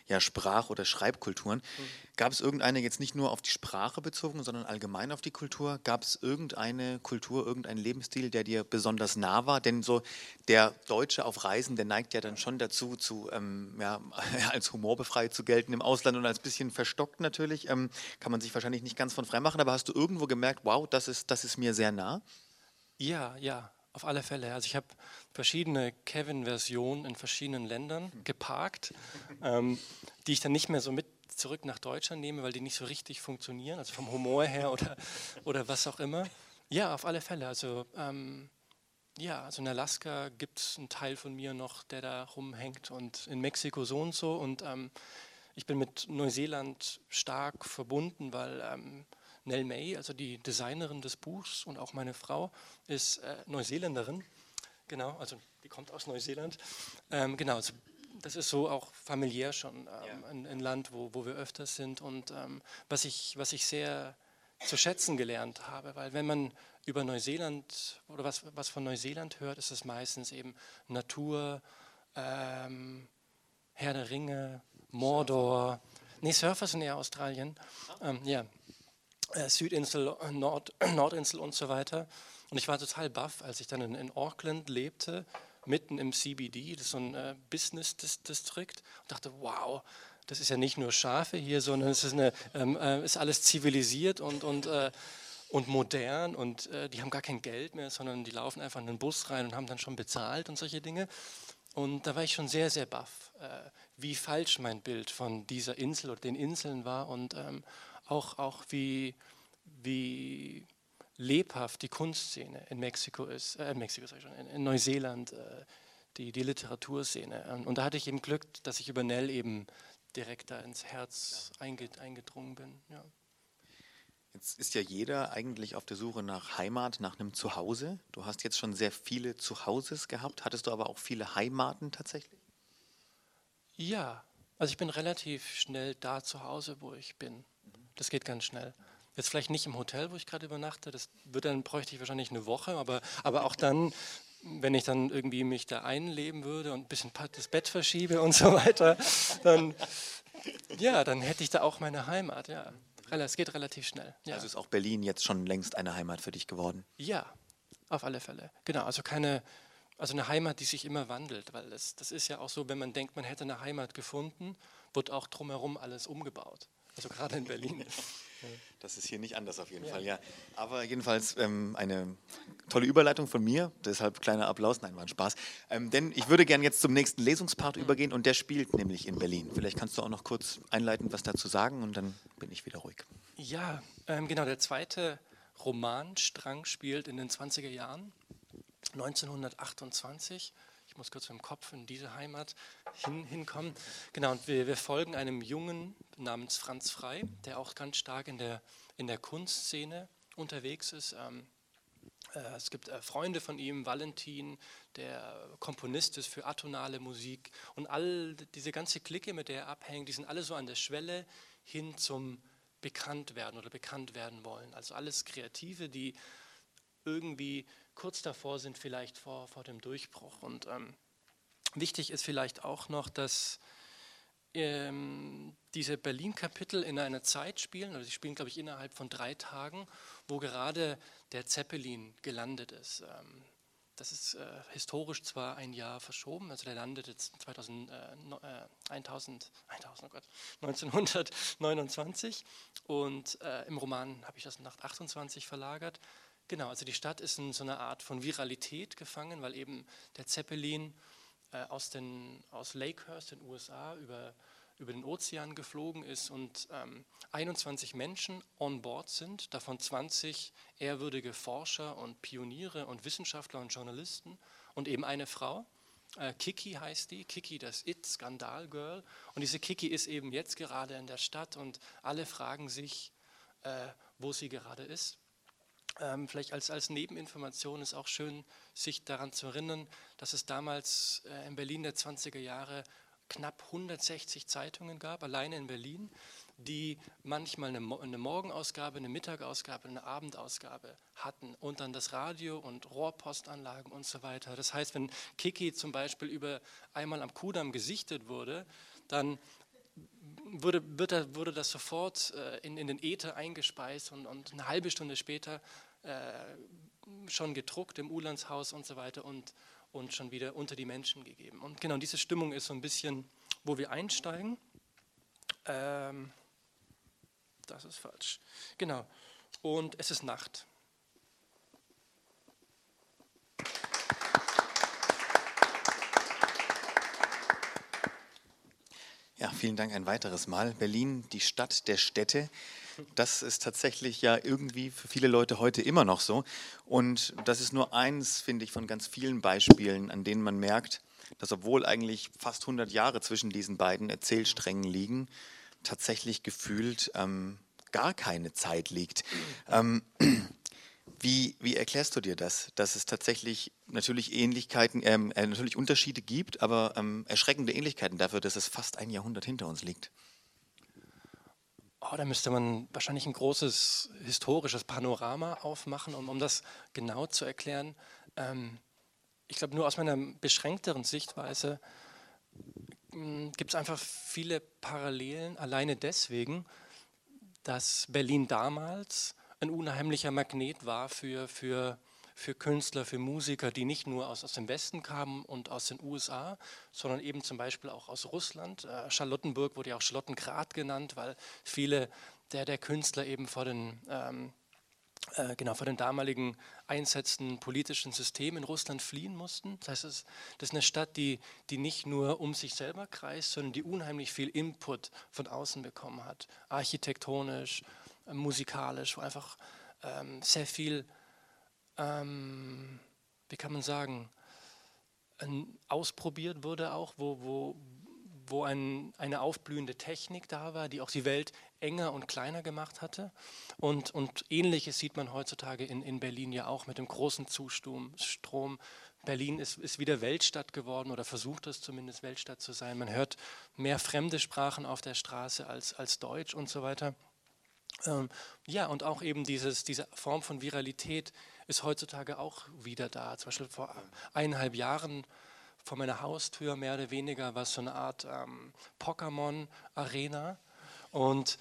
ja, Sprach- oder Schreibkulturen. Mhm. Gab es irgendeine jetzt nicht nur auf die Sprache bezogen, sondern allgemein auf die Kultur? Gab es irgendeine Kultur, irgendeinen Lebensstil, der dir besonders nah war? Denn so der Deutsche auf Reisen, der neigt ja dann schon dazu, zu, ähm, ja, als humorbefreit zu gelten im Ausland und als bisschen verstockt natürlich. Ähm, kann man sich wahrscheinlich nicht ganz von frei machen, aber hast du irgendwo gemerkt, wow, das ist, das ist mir sehr nah? Ja, ja, auf alle Fälle. Also ich habe verschiedene Kevin-Versionen in verschiedenen Ländern geparkt, ähm, die ich dann nicht mehr so mit zurück nach Deutschland nehme, weil die nicht so richtig funktionieren, also vom Humor her oder, oder was auch immer. Ja, auf alle Fälle. Also ähm, ja, also in Alaska gibt es einen Teil von mir noch, der da rumhängt und in Mexiko so und so. Und ähm, ich bin mit Neuseeland stark verbunden, weil ähm, Nell May, also die Designerin des Buchs und auch meine Frau, ist äh, Neuseeländerin. Genau, also die kommt aus Neuseeland. Ähm, genau, also das ist so auch familiär schon ähm, ja. ein, ein, Land, wo, wo wir öfters sind und ähm, was, ich, was ich sehr zu schätzen gelernt habe, weil wenn man über Neuseeland oder was, was von Neuseeland hört, ist es meistens eben Natur, ähm, Herr der Ringe, Mordor. Nee, Surfer sind eher Australien. Ähm, ja, Südinsel, äh, Nord, Nordinsel und so weiter. Und ich war total baff, als ich dann in, in Auckland lebte, mitten im CBD, das ist so ein äh, Business-Distrikt, und dachte, wow, das ist ja nicht nur Schafe hier, sondern es ist, eine, ähm, äh, ist alles zivilisiert und, und, äh, und modern und äh, die haben gar kein Geld mehr, sondern die laufen einfach in den Bus rein und haben dann schon bezahlt und solche Dinge. Und da war ich schon sehr, sehr baff, äh, wie falsch mein Bild von dieser Insel oder den Inseln war und ähm, auch, auch wie, wie lebhaft die Kunstszene in Mexiko ist, äh, in Mexiko sag ich schon, in, in Neuseeland, äh, die, die Literaturszene. Und, und, da hatte ich eben Glück, dass ich über Nell eben direkt da ins Herz eingedrungen bin. Ja. Jetzt ist ja jeder eigentlich auf der Suche nach Heimat, nach einem Zuhause. Du hast jetzt schon sehr viele Zuhauses gehabt. Hattest du aber auch viele Heimaten tatsächlich? Ja, also ich bin relativ schnell da zu Hause, wo ich bin. Das geht ganz schnell. Jetzt vielleicht nicht im Hotel, wo ich gerade übernachte, das wird dann bräuchte ich wahrscheinlich eine Woche, aber, aber auch dann, wenn ich dann irgendwie mich da einleben würde und ein bisschen das Bett verschiebe und so weiter, dann, ja, dann hätte ich da auch meine Heimat, ja. Es geht relativ schnell. Ja. Also ist auch Berlin jetzt schon längst eine Heimat für dich geworden? Ja, auf alle Fälle. Genau, also keine, also eine Heimat, die sich immer wandelt, weil das, das ist ja auch so, wenn man denkt, man hätte eine Heimat gefunden, wird auch drumherum alles umgebaut. Also gerade in Berlin. Das ist hier nicht anders auf jeden ja. Fall, ja. Aber jedenfalls ähm, eine tolle Überleitung von mir, deshalb kleiner Applaus, nein, war ein Spaß. Ähm, denn ich würde gerne jetzt zum nächsten Lesungspart mhm. übergehen und der spielt nämlich in Berlin. Vielleicht kannst du auch noch kurz einleitend was dazu sagen und dann bin ich wieder ruhig. Ja, ähm, genau, der zweite Romanstrang spielt in den 20er Jahren, 1928 ich muss kurz mit dem Kopf in diese Heimat hin, hinkommen. Genau, und wir, wir, folgen einem Jungen namens Franz Frei, der auch ganz stark in der, in der Kunstszene unterwegs ist. Ähm, äh, es gibt äh, Freunde von ihm, Valentin, der Komponist ist für atonale Musik und all diese ganze Clique, mit der er abhängt, die sind alle so an der Schwelle hin zum bekannt werden oder bekannt werden wollen. Also alles Kreative, die irgendwie kurz davor sind, vielleicht vor, vor dem Durchbruch. Und ähm, wichtig ist vielleicht auch noch, dass ähm, diese Berlin-Kapitel in einer Zeit spielen, oder sie spielen, glaube ich, innerhalb von drei Tagen, wo gerade der Zeppelin gelandet ist. Ähm, das ist äh, historisch zwar ein Jahr verschoben, also der landet jetzt 2000, äh, 1000, 1000, oh Gott, 1929 und äh, im Roman habe ich das nach 28 verlagert. Genau, also die Stadt ist in so einer Art von Viralität gefangen, weil eben der Zeppelin äh, aus, den, aus Lakehurst in den USA über, über den Ozean geflogen ist und ähm, 21 Menschen on board sind, davon 20 ehrwürdige Forscher und Pioniere und Wissenschaftler und Journalisten und eben eine Frau. Äh, Kiki heißt die, Kiki das It-Skandal-Girl. Und diese Kiki ist eben jetzt gerade in der Stadt und alle fragen sich, äh, wo sie gerade ist. Ähm, vielleicht als, als Nebeninformation ist auch schön, sich daran zu erinnern, dass es damals äh, in Berlin der 20er Jahre knapp 160 Zeitungen gab, alleine in Berlin, die manchmal eine, eine Morgenausgabe, eine Mittagausgabe, eine Abendausgabe hatten und dann das Radio und Rohrpostanlagen und so weiter. Das heißt, wenn Kiki zum Beispiel über einmal am Kudamm gesichtet wurde, dann wurde, wurde, das sofort äh, in, in, den Äther eingespeist und, und eine halbe Stunde später äh, schon gedruckt im Ulandshaus und so weiter und, und schon wieder unter die Menschen gegeben. Und genau diese Stimmung ist so ein bisschen, wo wir einsteigen. Ähm, das ist falsch. Genau. Und es ist Nacht. Ja, vielen Dank ein weiteres Mal. Berlin, die Stadt der Städte. Das ist tatsächlich ja irgendwie für viele Leute heute immer noch so. Und das ist nur eins, finde ich, von ganz vielen Beispielen, an denen man merkt, dass obwohl eigentlich fast 100 Jahre zwischen diesen beiden Erzählsträngen liegen, tatsächlich gefühlt ähm, gar keine Zeit liegt. Ähm, wie, wie, erklärst du dir das, dass es tatsächlich natürlich Ähnlichkeiten, ähm, äh, natürlich Unterschiede gibt, aber ähm, erschreckende Ähnlichkeiten dafür, dass es fast ein Jahrhundert hinter uns liegt? Oh, da müsste man wahrscheinlich ein großes historisches Panorama aufmachen, um, um das genau zu erklären. Ähm, ich glaube, nur aus meiner beschränkteren Sichtweise hm, gibt es einfach viele Parallelen, alleine deswegen, dass Berlin damals ein unheimlicher Magnet war für, für, für Künstler, für Musiker, die nicht nur aus, aus dem Westen kamen und aus den USA, sondern eben zum Beispiel auch aus Russland. Äh, Charlottenburg wurde ja auch Charlottengrad genannt, weil viele der, der Künstler eben vor den, ähm, äh, genau, vor den damaligen einsetzenden politischen System in Russland fliehen mussten. Das heißt, das ist eine Stadt, die, die nicht nur um sich selber kreist, sondern die unheimlich viel Input von außen bekommen hat, architektonisch, äh, musikalisch, wo einfach ähm, sehr viel, ähm, wie kann man sagen, ausprobiert wurde auch, wo, wo, wo ein, eine aufblühende Technik da war, die auch die Welt enger und kleiner gemacht hatte. Und, und ähnliches sieht man heutzutage in, in Berlin ja auch mit dem großen Zustrom. Berlin ist, ist wieder Weltstadt geworden oder versucht es zumindest Weltstadt zu sein. Man hört mehr fremde Sprachen auf der Straße als, als Deutsch und so weiter. Ähm, ja, und auch eben dieses, diese Form von Viralität ist heutzutage auch wieder da. Zum Beispiel vor eineinhalb Jahren vor meiner Haustür mehr oder weniger war es so eine Art ähm, Pokémon-Arena. Und,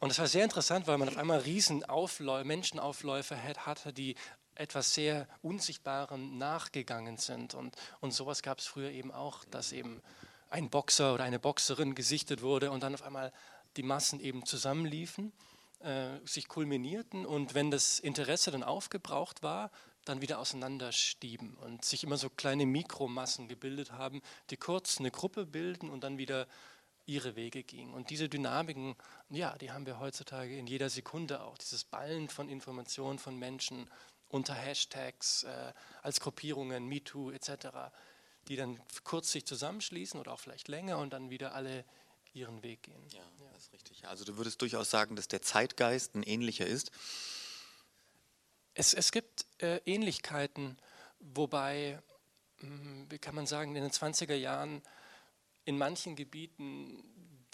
und es war sehr interessant, weil man auf einmal riesen Aufläu Menschenaufläufe hatte, die etwas sehr Unsichtbarem nachgegangen sind. Und, und sowas gab es früher eben auch, dass eben ein Boxer oder eine Boxerin gesichtet wurde und dann auf einmal die Massen eben zusammenliefen äh, sich kulminierten und wenn das Interesse dann aufgebraucht war, dann wieder auseinanderstieben und sich immer so kleine Mikromassen gebildet haben, die kurz eine Gruppe bilden und dann wieder ihre Wege gingen. Und diese Dynamiken, ja, die haben wir heutzutage in jeder Sekunde auch. Dieses Ballen von Informationen von Menschen unter Hashtags, äh, als Gruppierungen, MeToo etc., die dann kurz sich zusammenschließen oder auch vielleicht länger und dann wieder alle ihren Weg gehen. Ja, ja, das ist richtig. Also du würdest durchaus sagen, dass der Zeitgeist ein ähnlicher ist. Es, es gibt äh, Ähnlichkeiten, wobei, mh, hm, wie kann man sagen, in den 20er Jahren in manchen Gebieten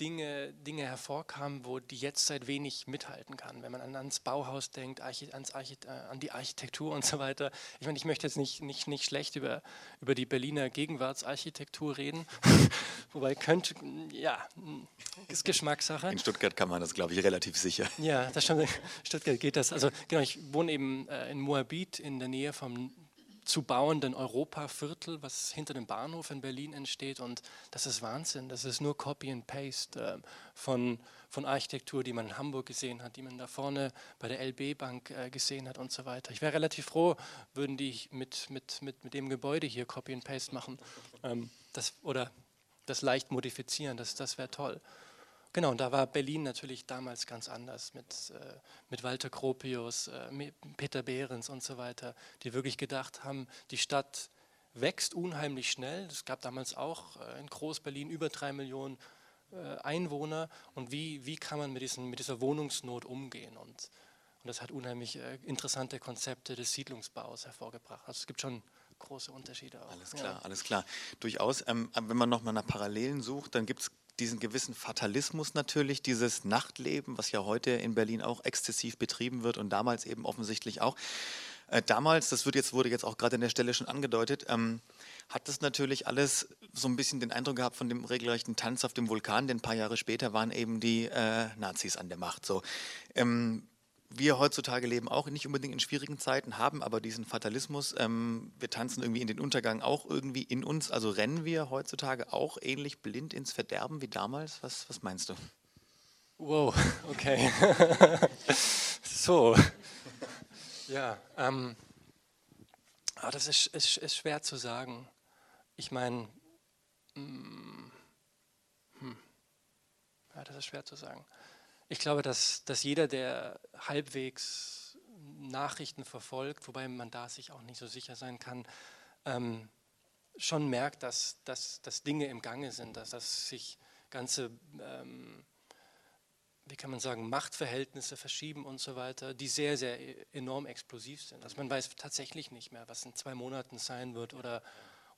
Dinge, Dinge hervorkamen, wo die Jetztzeit wenig mithalten kann. Wenn man an, ans Bauhaus denkt, Archi ans Archi äh, an die Architektur und so weiter. Ich meine, ich möchte jetzt nicht, nicht, nicht schlecht über, über die Berliner Gegenwartsarchitektur reden, wobei könnte, ja, ist Geschmackssache. In Stuttgart kann man das, glaube ich, relativ sicher. Ja, das stimmt. In Stuttgart geht das. Also genau, ich wohne eben äh, in Moabit in der Nähe vom zu bauenden Europaviertel, was hinter dem Bahnhof in Berlin entsteht. Und das ist Wahnsinn. Das ist nur Copy and Paste äh, von, von Architektur, die man in Hamburg gesehen hat, die man da vorne bei der LB Bank äh, gesehen hat und so weiter. Ich wäre relativ froh, würden die mit, mit, mit, mit dem Gebäude hier Copy and Paste machen ähm, das, oder das leicht modifizieren. Das, das wäre toll. Genau, und da war Berlin natürlich damals ganz anders mit, äh, mit Walter Gropius, äh, Peter Behrens und so weiter, die wirklich gedacht haben, die Stadt wächst unheimlich schnell. Es gab damals auch äh, in Groß-Berlin über drei Millionen äh, Einwohner. Und wie, wie kann man mit, diesen, mit dieser Wohnungsnot umgehen? Und, und das hat unheimlich äh, interessante Konzepte des Siedlungsbaus hervorgebracht. Also es gibt schon große Unterschiede auch. Alles klar, ja. alles klar. Durchaus. Ähm, wenn man nochmal nach Parallelen sucht, dann gibt es diesen gewissen Fatalismus natürlich, dieses Nachtleben, was ja heute in Berlin auch exzessiv betrieben wird und damals eben offensichtlich auch. Äh, damals, das wird jetzt, wurde jetzt auch gerade an der Stelle schon angedeutet, ähm, hat das natürlich alles so ein bisschen den Eindruck gehabt von dem regelrechten Tanz auf dem Vulkan, denn ein paar Jahre später waren eben die äh, Nazis an der Macht. So. Ähm, wir heutzutage leben auch nicht unbedingt in schwierigen Zeiten, haben aber diesen Fatalismus. Ähm, wir tanzen irgendwie in den Untergang auch irgendwie in uns. Also rennen wir heutzutage auch ähnlich blind ins Verderben wie damals? Was, was meinst du? Wow, okay. so. Ja, ähm, aber das ist, ist, ist schwer zu sagen. Ich meine, hm, hm, ja, das ist schwer zu sagen. Ich glaube, dass, dass jeder, der halbwegs Nachrichten verfolgt, wobei man da sich auch nicht so sicher sein kann, ähm, schon merkt, dass, dass, dass Dinge im Gange sind, dass, dass sich ganze, ähm, wie kann man sagen, Machtverhältnisse verschieben und so weiter, die sehr, sehr enorm explosiv sind. Also man weiß tatsächlich nicht mehr, was in zwei Monaten sein wird oder,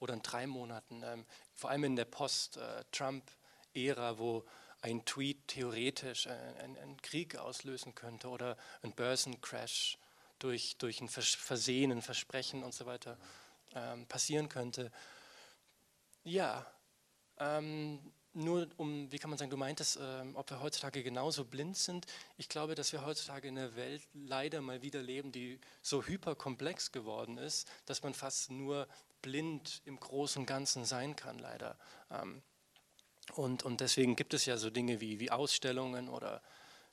oder in drei Monaten. Ähm, vor allem in der Post-Trump-Ära, äh, wo ein Tweet theoretisch einen, einen Krieg auslösen könnte oder ein Börsencrash durch, durch ein Versehen, ein Versprechen und so weiter ähm, passieren könnte. Ja, ähm, nur um, wie kann man sagen, du meintest, ähm, ob wir heutzutage genauso blind sind. Ich glaube, dass wir heutzutage in einer Welt leider mal wieder leben, die so hyperkomplex geworden ist, dass man fast nur blind im Großen und Ganzen sein kann, leider. Ähm, und, und deswegen gibt es ja so Dinge wie, wie Ausstellungen oder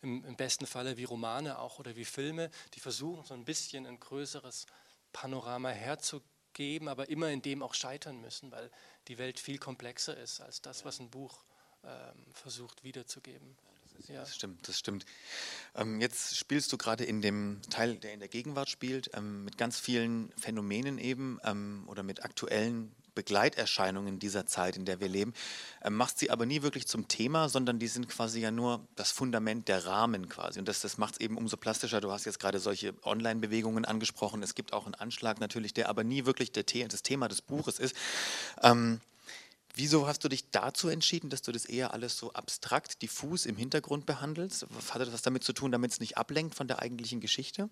im, im besten Falle wie Romane auch oder wie Filme, die versuchen so ein bisschen ein größeres Panorama herzugeben, aber immer in dem auch scheitern müssen, weil die Welt viel komplexer ist als das, was ein Buch ähm, versucht wiederzugeben. Ja. Das stimmt, das stimmt. Ähm, jetzt spielst du gerade in dem Teil, der in der Gegenwart spielt, ähm, mit ganz vielen Phänomenen eben ähm, oder mit aktuellen Begleiterscheinungen dieser Zeit, in der wir leben, äh, macht sie aber nie wirklich zum Thema, sondern die sind quasi ja nur das Fundament, der Rahmen quasi. Und das, das macht es eben umso plastischer. Du hast jetzt gerade solche Online-Bewegungen angesprochen. Es gibt auch einen Anschlag natürlich, der aber nie wirklich der, das Thema des Buches ist. Ähm, Wieso hast du dich dazu entschieden, dass du das eher alles so abstrakt, diffus im Hintergrund behandelst? Hat das was damit zu tun, damit es nicht ablenkt von der eigentlichen Geschichte?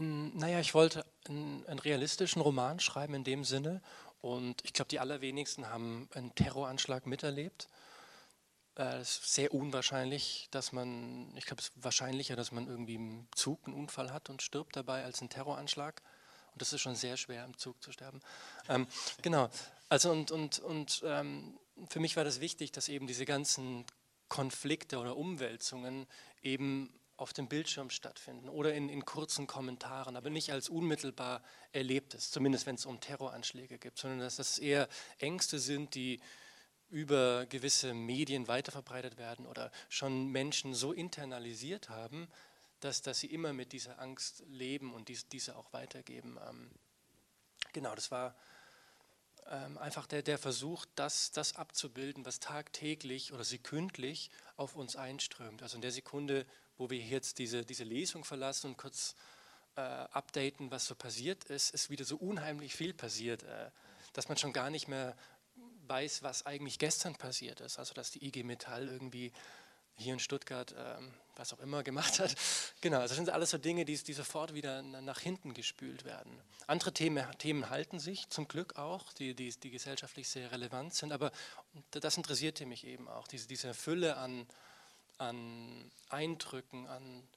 Hm, naja, ich wollte einen, einen realistischen Roman schreiben in dem Sinne. Und ich glaube, die allerwenigsten haben einen Terroranschlag miterlebt. Äh, es ist sehr unwahrscheinlich, dass man, ich glaube, es ist wahrscheinlicher, dass man irgendwie im Zug einen Unfall hat und stirbt dabei als ein Terroranschlag. Und das ist schon sehr schwer, im Zug zu sterben. Ähm, genau. Also und, und, und ähm, für mich war das wichtig, dass eben diese ganzen Konflikte oder Umwälzungen eben auf dem Bildschirm stattfinden oder in, in kurzen Kommentaren, aber nicht als unmittelbar Erlebtes, zumindest wenn es um Terroranschläge geht, sondern dass das eher Ängste sind, die über gewisse Medien weiterverbreitet werden oder schon Menschen so internalisiert haben, dass, dass sie immer mit dieser Angst leben und dies, diese auch weitergeben. Ähm, genau, das war ähm, einfach der, der Versuch, das, das abzubilden, was tagtäglich oder sekündlich auf uns einströmt. Also in der Sekunde, wo wir jetzt diese, diese Lesung verlassen und kurz äh, updaten, was so passiert ist, ist wieder so unheimlich viel passiert, äh, dass man schon gar nicht mehr weiß, was eigentlich gestern passiert ist. Also dass die IG Metall irgendwie hier in Stuttgart ähm, was auch immer gemacht hat. Genau, also das sind alles so Dinge, die, die sofort wieder nach hinten gespült werden. Andere Themen, Themen halten sich zum Glück auch, die, die, die gesellschaftlich sehr relevant sind, aber das interessierte mich eben auch, diese, diese Fülle an, an Eindrücken, an,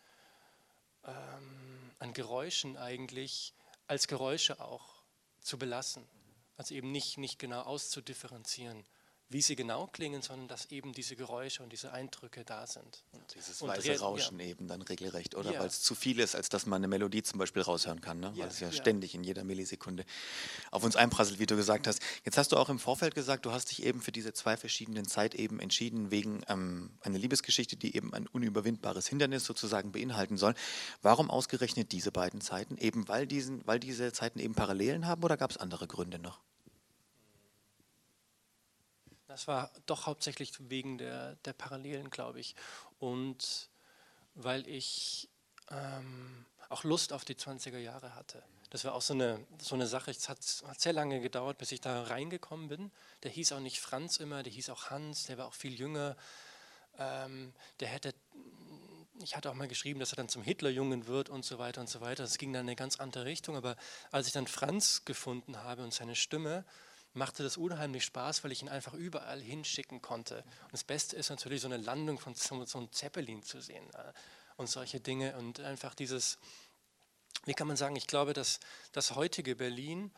ähm, an Geräuschen eigentlich, als Geräusche auch zu belassen. Also eben nicht, nicht genau auszudifferenzieren wie sie genau klingen, sondern dass eben diese Geräusche und diese Eindrücke da sind. Und Dieses und weiße Rauschen ja. eben dann regelrecht, oder? Ja. Weil es zu viel ist, als dass man eine Melodie zum Beispiel raushören kann, ne? weil es ja, ständig in jeder Millisekunde auf uns einprasselt, wie du gesagt hast. Jetzt hast du auch im Vorfeld gesagt, du hast dich eben für diese zwei verschiedenen Zeiteben entschieden, wegen ähm, einer Liebesgeschichte, die eben ein unüberwindbares Hindernis sozusagen beinhalten soll. Warum ausgerechnet diese beiden Zeiten? Eben weil, diesen, weil diese Zeiten eben Parallelen haben oder gab es andere Gründe noch? Das war doch hauptsächlich wegen der, der Parallelen, glaube ich. Und weil ich ähm, auch Lust auf die 20er Jahre hatte. Das war auch so eine, so eine Sache. Es hat, hat, sehr lange gedauert, bis ich da reingekommen bin. Der hieß auch nicht Franz immer, der hieß auch Hans, der war auch viel jünger. Ähm, der hätte, ich hatte auch mal geschrieben, dass er dann zum Hitlerjungen wird und so weiter und so weiter. Das ging dann in eine ganz andere Richtung. Aber als ich dann Franz gefunden habe und seine Stimme, machte das unheimlich Spaß, weil ich ihn einfach überall hinschicken konnte. Und das Beste ist natürlich so eine Landung von so, so einem Zeppelin zu sehen und solche Dinge und einfach dieses, wie kann man sagen, ich glaube, dass das heutige Berlin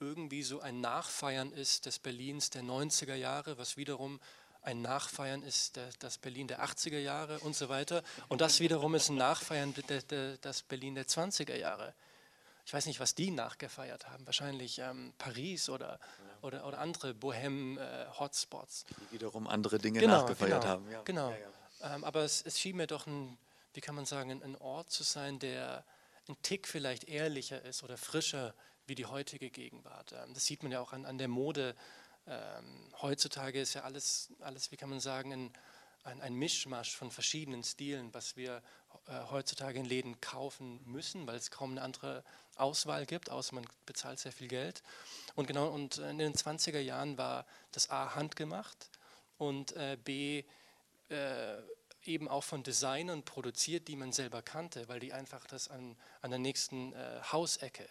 irgendwie so ein Nachfeiern ist des Berlins der 90er Jahre, was wiederum ein Nachfeiern ist der, das Berlin der 80er Jahre und so weiter. Und das wiederum ist ein Nachfeiern des Berlin der 20er Jahre. Ich weiß nicht, was die nachgefeiert haben. Wahrscheinlich ähm, Paris oder oder, oder andere Bohem-Hotspots. Äh, Die wiederum andere Dinge genau, nachgefeiert genau, haben. Ja. Genau. Ja. Ähm, aber es, es, schien mir doch ein, wie kann man sagen, ein, ein Ort zu sein, der ein Tick vielleicht ehrlicher ist oder frischer wie die heutige Gegenwart. Ähm, das sieht man ja auch an, an der Mode. Ähm, heutzutage ist ja alles, alles, wie kann man sagen, ein, ein, ein Mischmasch von verschiedenen Stilen, was wir äh, heutzutage in Läden kaufen müssen, weil es kaum eine andere Auswahl gibt, außer man bezahlt sehr viel Geld. Und genau, und in den 20er Jahren war das A handgemacht und äh, B äh, eben auch von Designern produziert, die man selber kannte, weil die einfach das an, an der nächsten äh, Hausecke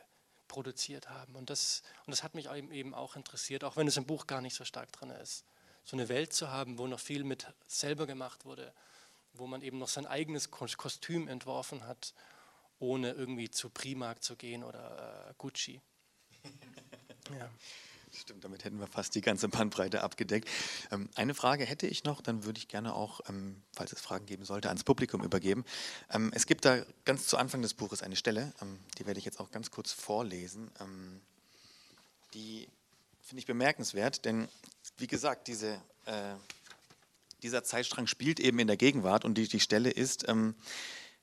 produziert haben. Und das, und das hat mich eben auch interessiert, auch wenn es im Buch gar nicht so stark drin ist. So eine Welt zu haben, wo noch viel mit selber gemacht wurde, wo man eben noch sein eigenes Kostüm entworfen hat ohne irgendwie zu Primark zu gehen oder äh, Gucci. ja. Stimmt, damit hätten wir fast die ganze Bandbreite abgedeckt. Ähm, eine Frage hätte ich noch, dann würde ich gerne auch, ähm, falls es Fragen geben sollte, ans Publikum übergeben. Ähm, es gibt da ganz zu Anfang des Buches eine Stelle, ähm, die werde ich jetzt auch ganz kurz vorlesen. Ähm, die finde ich bemerkenswert, denn wie gesagt, diese, äh, dieser Zeitstrang spielt eben in der Gegenwart und die, die Stelle ist, ähm,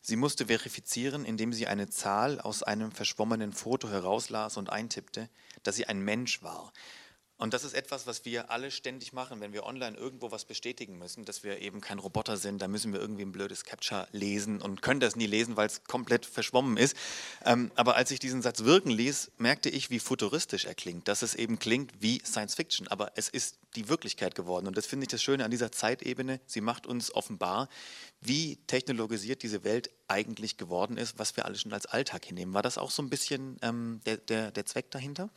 Sie musste verifizieren, indem sie eine Zahl aus einem verschwommenen Foto herauslas und eintippte, dass sie ein Mensch war. Und das ist etwas, was wir alle ständig machen, wenn wir online irgendwo was bestätigen müssen, dass wir eben kein Roboter sind. Da müssen wir irgendwie ein blödes Capture lesen und können das nie lesen, weil es komplett verschwommen ist. Ähm, aber als ich diesen Satz wirken ließ, merkte ich, wie futuristisch er klingt. Dass es eben klingt wie Science Fiction, aber es ist die Wirklichkeit geworden. Und das finde ich das Schöne an dieser Zeitebene. Sie macht uns offenbar, wie technologisiert diese Welt eigentlich geworden ist, was wir alle schon als Alltag hinnehmen. War das auch so ein bisschen ähm, der, der, der Zweck dahinter?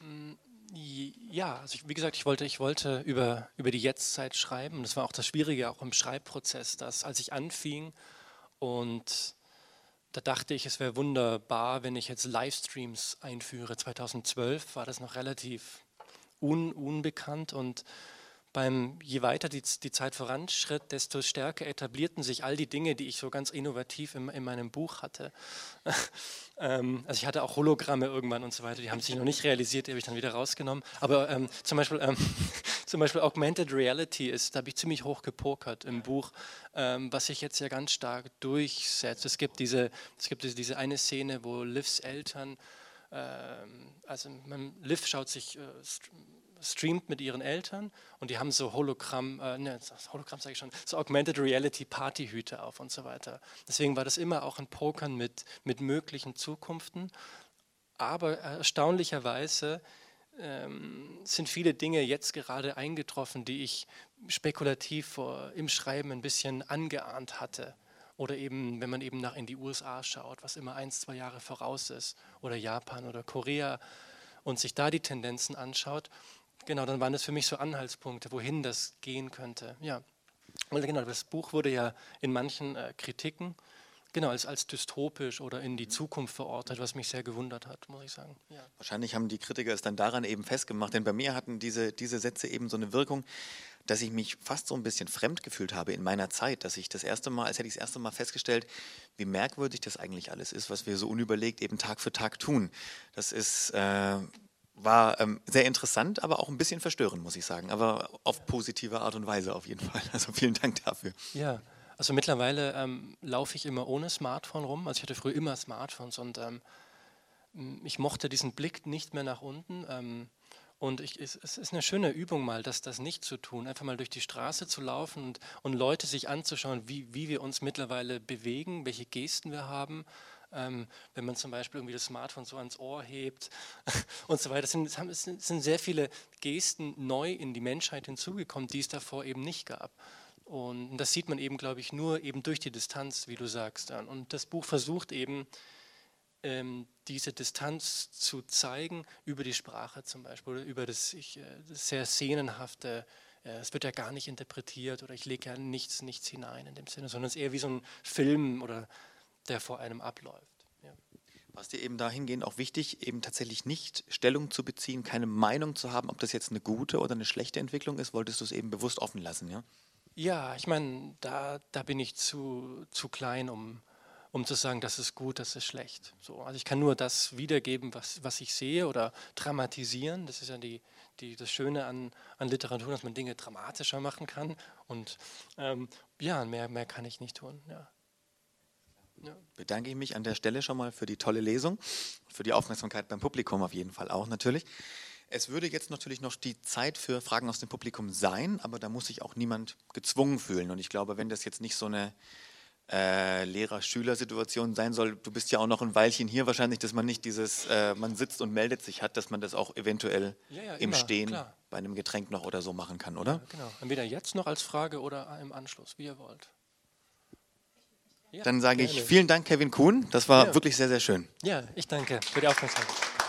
Mm, ja, also ich, wie gesagt, ich wollte, ich wollte über, über die Jetztzeit schreiben. Das war auch das Schwierige auch im Schreibprozess, dass als ich anfing und da dachte ich, es wäre wunderbar, wenn ich jetzt Livestreams einführe. 2012 war das noch relativ un, unbekannt und beim, je weiter die, die Zeit voranschritt, desto stärker etablierten sich all die Dinge, die ich so ganz innovativ in, in meinem Buch hatte. ähm, also ich hatte auch Hologramme irgendwann und so weiter, die haben sich noch nicht realisiert, die habe ich dann wieder rausgenommen. Aber ähm, zum, Beispiel, ähm, zum Beispiel Augmented Reality ist, da habe ich ziemlich hoch gepokert im Buch, ähm, was sich jetzt ja ganz stark durchsetzt. Es gibt diese, es gibt diese eine Szene, wo Livs Eltern, ähm, also Liv schaut sich äh, streamt mit ihren Eltern und die haben so Hologramm, äh, ne, Hologramm sage ich schon, so Augmented Reality Partyhüte auf und so weiter. Deswegen war das immer auch ein Pokern mit, mit möglichen Zukunften. Aber erstaunlicherweise ähm, sind viele Dinge jetzt gerade eingetroffen, die ich spekulativ vor, im Schreiben ein bisschen angeahnt hatte. Oder eben, wenn man eben nach in die USA schaut, was immer ein, zwei Jahre voraus ist, oder Japan oder Korea und sich da die Tendenzen anschaut, genau, dann waren das für mich so Anhaltspunkte, wohin das gehen könnte. Ja, und genau, das Buch wurde ja in manchen äh, Kritiken genau als, als dystopisch oder in die Zukunft verortet, was mich sehr gewundert hat, muss ich sagen. Ja. Wahrscheinlich haben die Kritiker es dann daran eben festgemacht, denn bei mir hatten diese, diese Sätze eben so eine Wirkung, dass ich mich fast so ein bisschen fremd gefühlt habe in meiner Zeit, dass ich das erste Mal, als hätte ich das erste Mal festgestellt, wie merkwürdig das eigentlich alles ist, was wir so unüberlegt eben Tag für Tag tun. Das ist, äh, war ähm, sehr interessant, aber auch ein bisschen verstörend, muss ich sagen, aber auf positive Art und Weise auf jeden Fall. Also vielen Dank dafür. Ja. Also mittlerweile ähm, laufe ich immer ohne Smartphone rum. Also ich hatte früher immer Smartphones und ähm, ich mochte diesen Blick nicht mehr nach unten. Ähm, und ich, es, es, ist eine schöne Übung mal, das, das nicht zu tun, einfach mal durch die Straße zu laufen und, und Leute sich anzuschauen, wie, wie wir uns mittlerweile bewegen, welche Gesten wir haben. Ähm, wenn man zum Beispiel irgendwie das Smartphone so ans Ohr hebt und so weiter. Es sind, es sind sehr viele Gesten neu in die Menschheit hinzugekommen, die es davor eben nicht gab. Und das sieht man eben, glaube ich, nur eben durch die Distanz, wie du sagst. Und das Buch versucht eben, ähm, diese Distanz zu zeigen über die Sprache zum Beispiel oder über das, ich, äh, das sehr szenenhafte. Äh, es wird ja gar nicht interpretiert oder ich lege ja nichts, nichts hinein in dem Sinne, sondern es ist eher wie so ein Film oder der vor einem abläuft. Ja. War es dir eben dahingehend auch wichtig, eben tatsächlich nicht Stellung zu beziehen, keine Meinung zu haben, ob das jetzt eine gute oder eine schlechte Entwicklung ist? Wolltest du es eben bewusst offen lassen, ja? Ja, ich meine, da, da bin ich zu, zu klein, um, um zu sagen, das ist gut, das ist schlecht. So, also ich kann nur das wiedergeben, was, was ich sehe oder dramatisieren. Das ist ja die, die, das Schöne an, an Literatur, dass man Dinge dramatischer machen kann. Und ähm, ja, mehr, mehr kann ich nicht tun. Ja. Ja. Bedanke ich mich an der Stelle schon mal für die tolle Lesung, für die Aufmerksamkeit beim Publikum auf jeden Fall auch natürlich. Es würde jetzt natürlich noch die Zeit für Fragen aus dem Publikum sein, aber da muss sich auch niemand gezwungen fühlen. Und ich glaube, wenn das jetzt nicht so eine äh, Lehrer-Schüler-Situation sein soll, du bist ja auch noch ein Weilchen hier wahrscheinlich, dass man nicht dieses, äh, man sitzt und meldet sich hat, dass man das auch eventuell ja, ja, im immer, Stehen klar. bei einem Getränk noch oder so machen kann, oder? Ja, genau. Entweder jetzt noch als Frage oder im Anschluss, wie ihr wollt. Dann sage ich vielen Dank, Kevin Kuhn. Das war wirklich sehr, sehr schön. Ja, ich danke für die Aufmerksamkeit.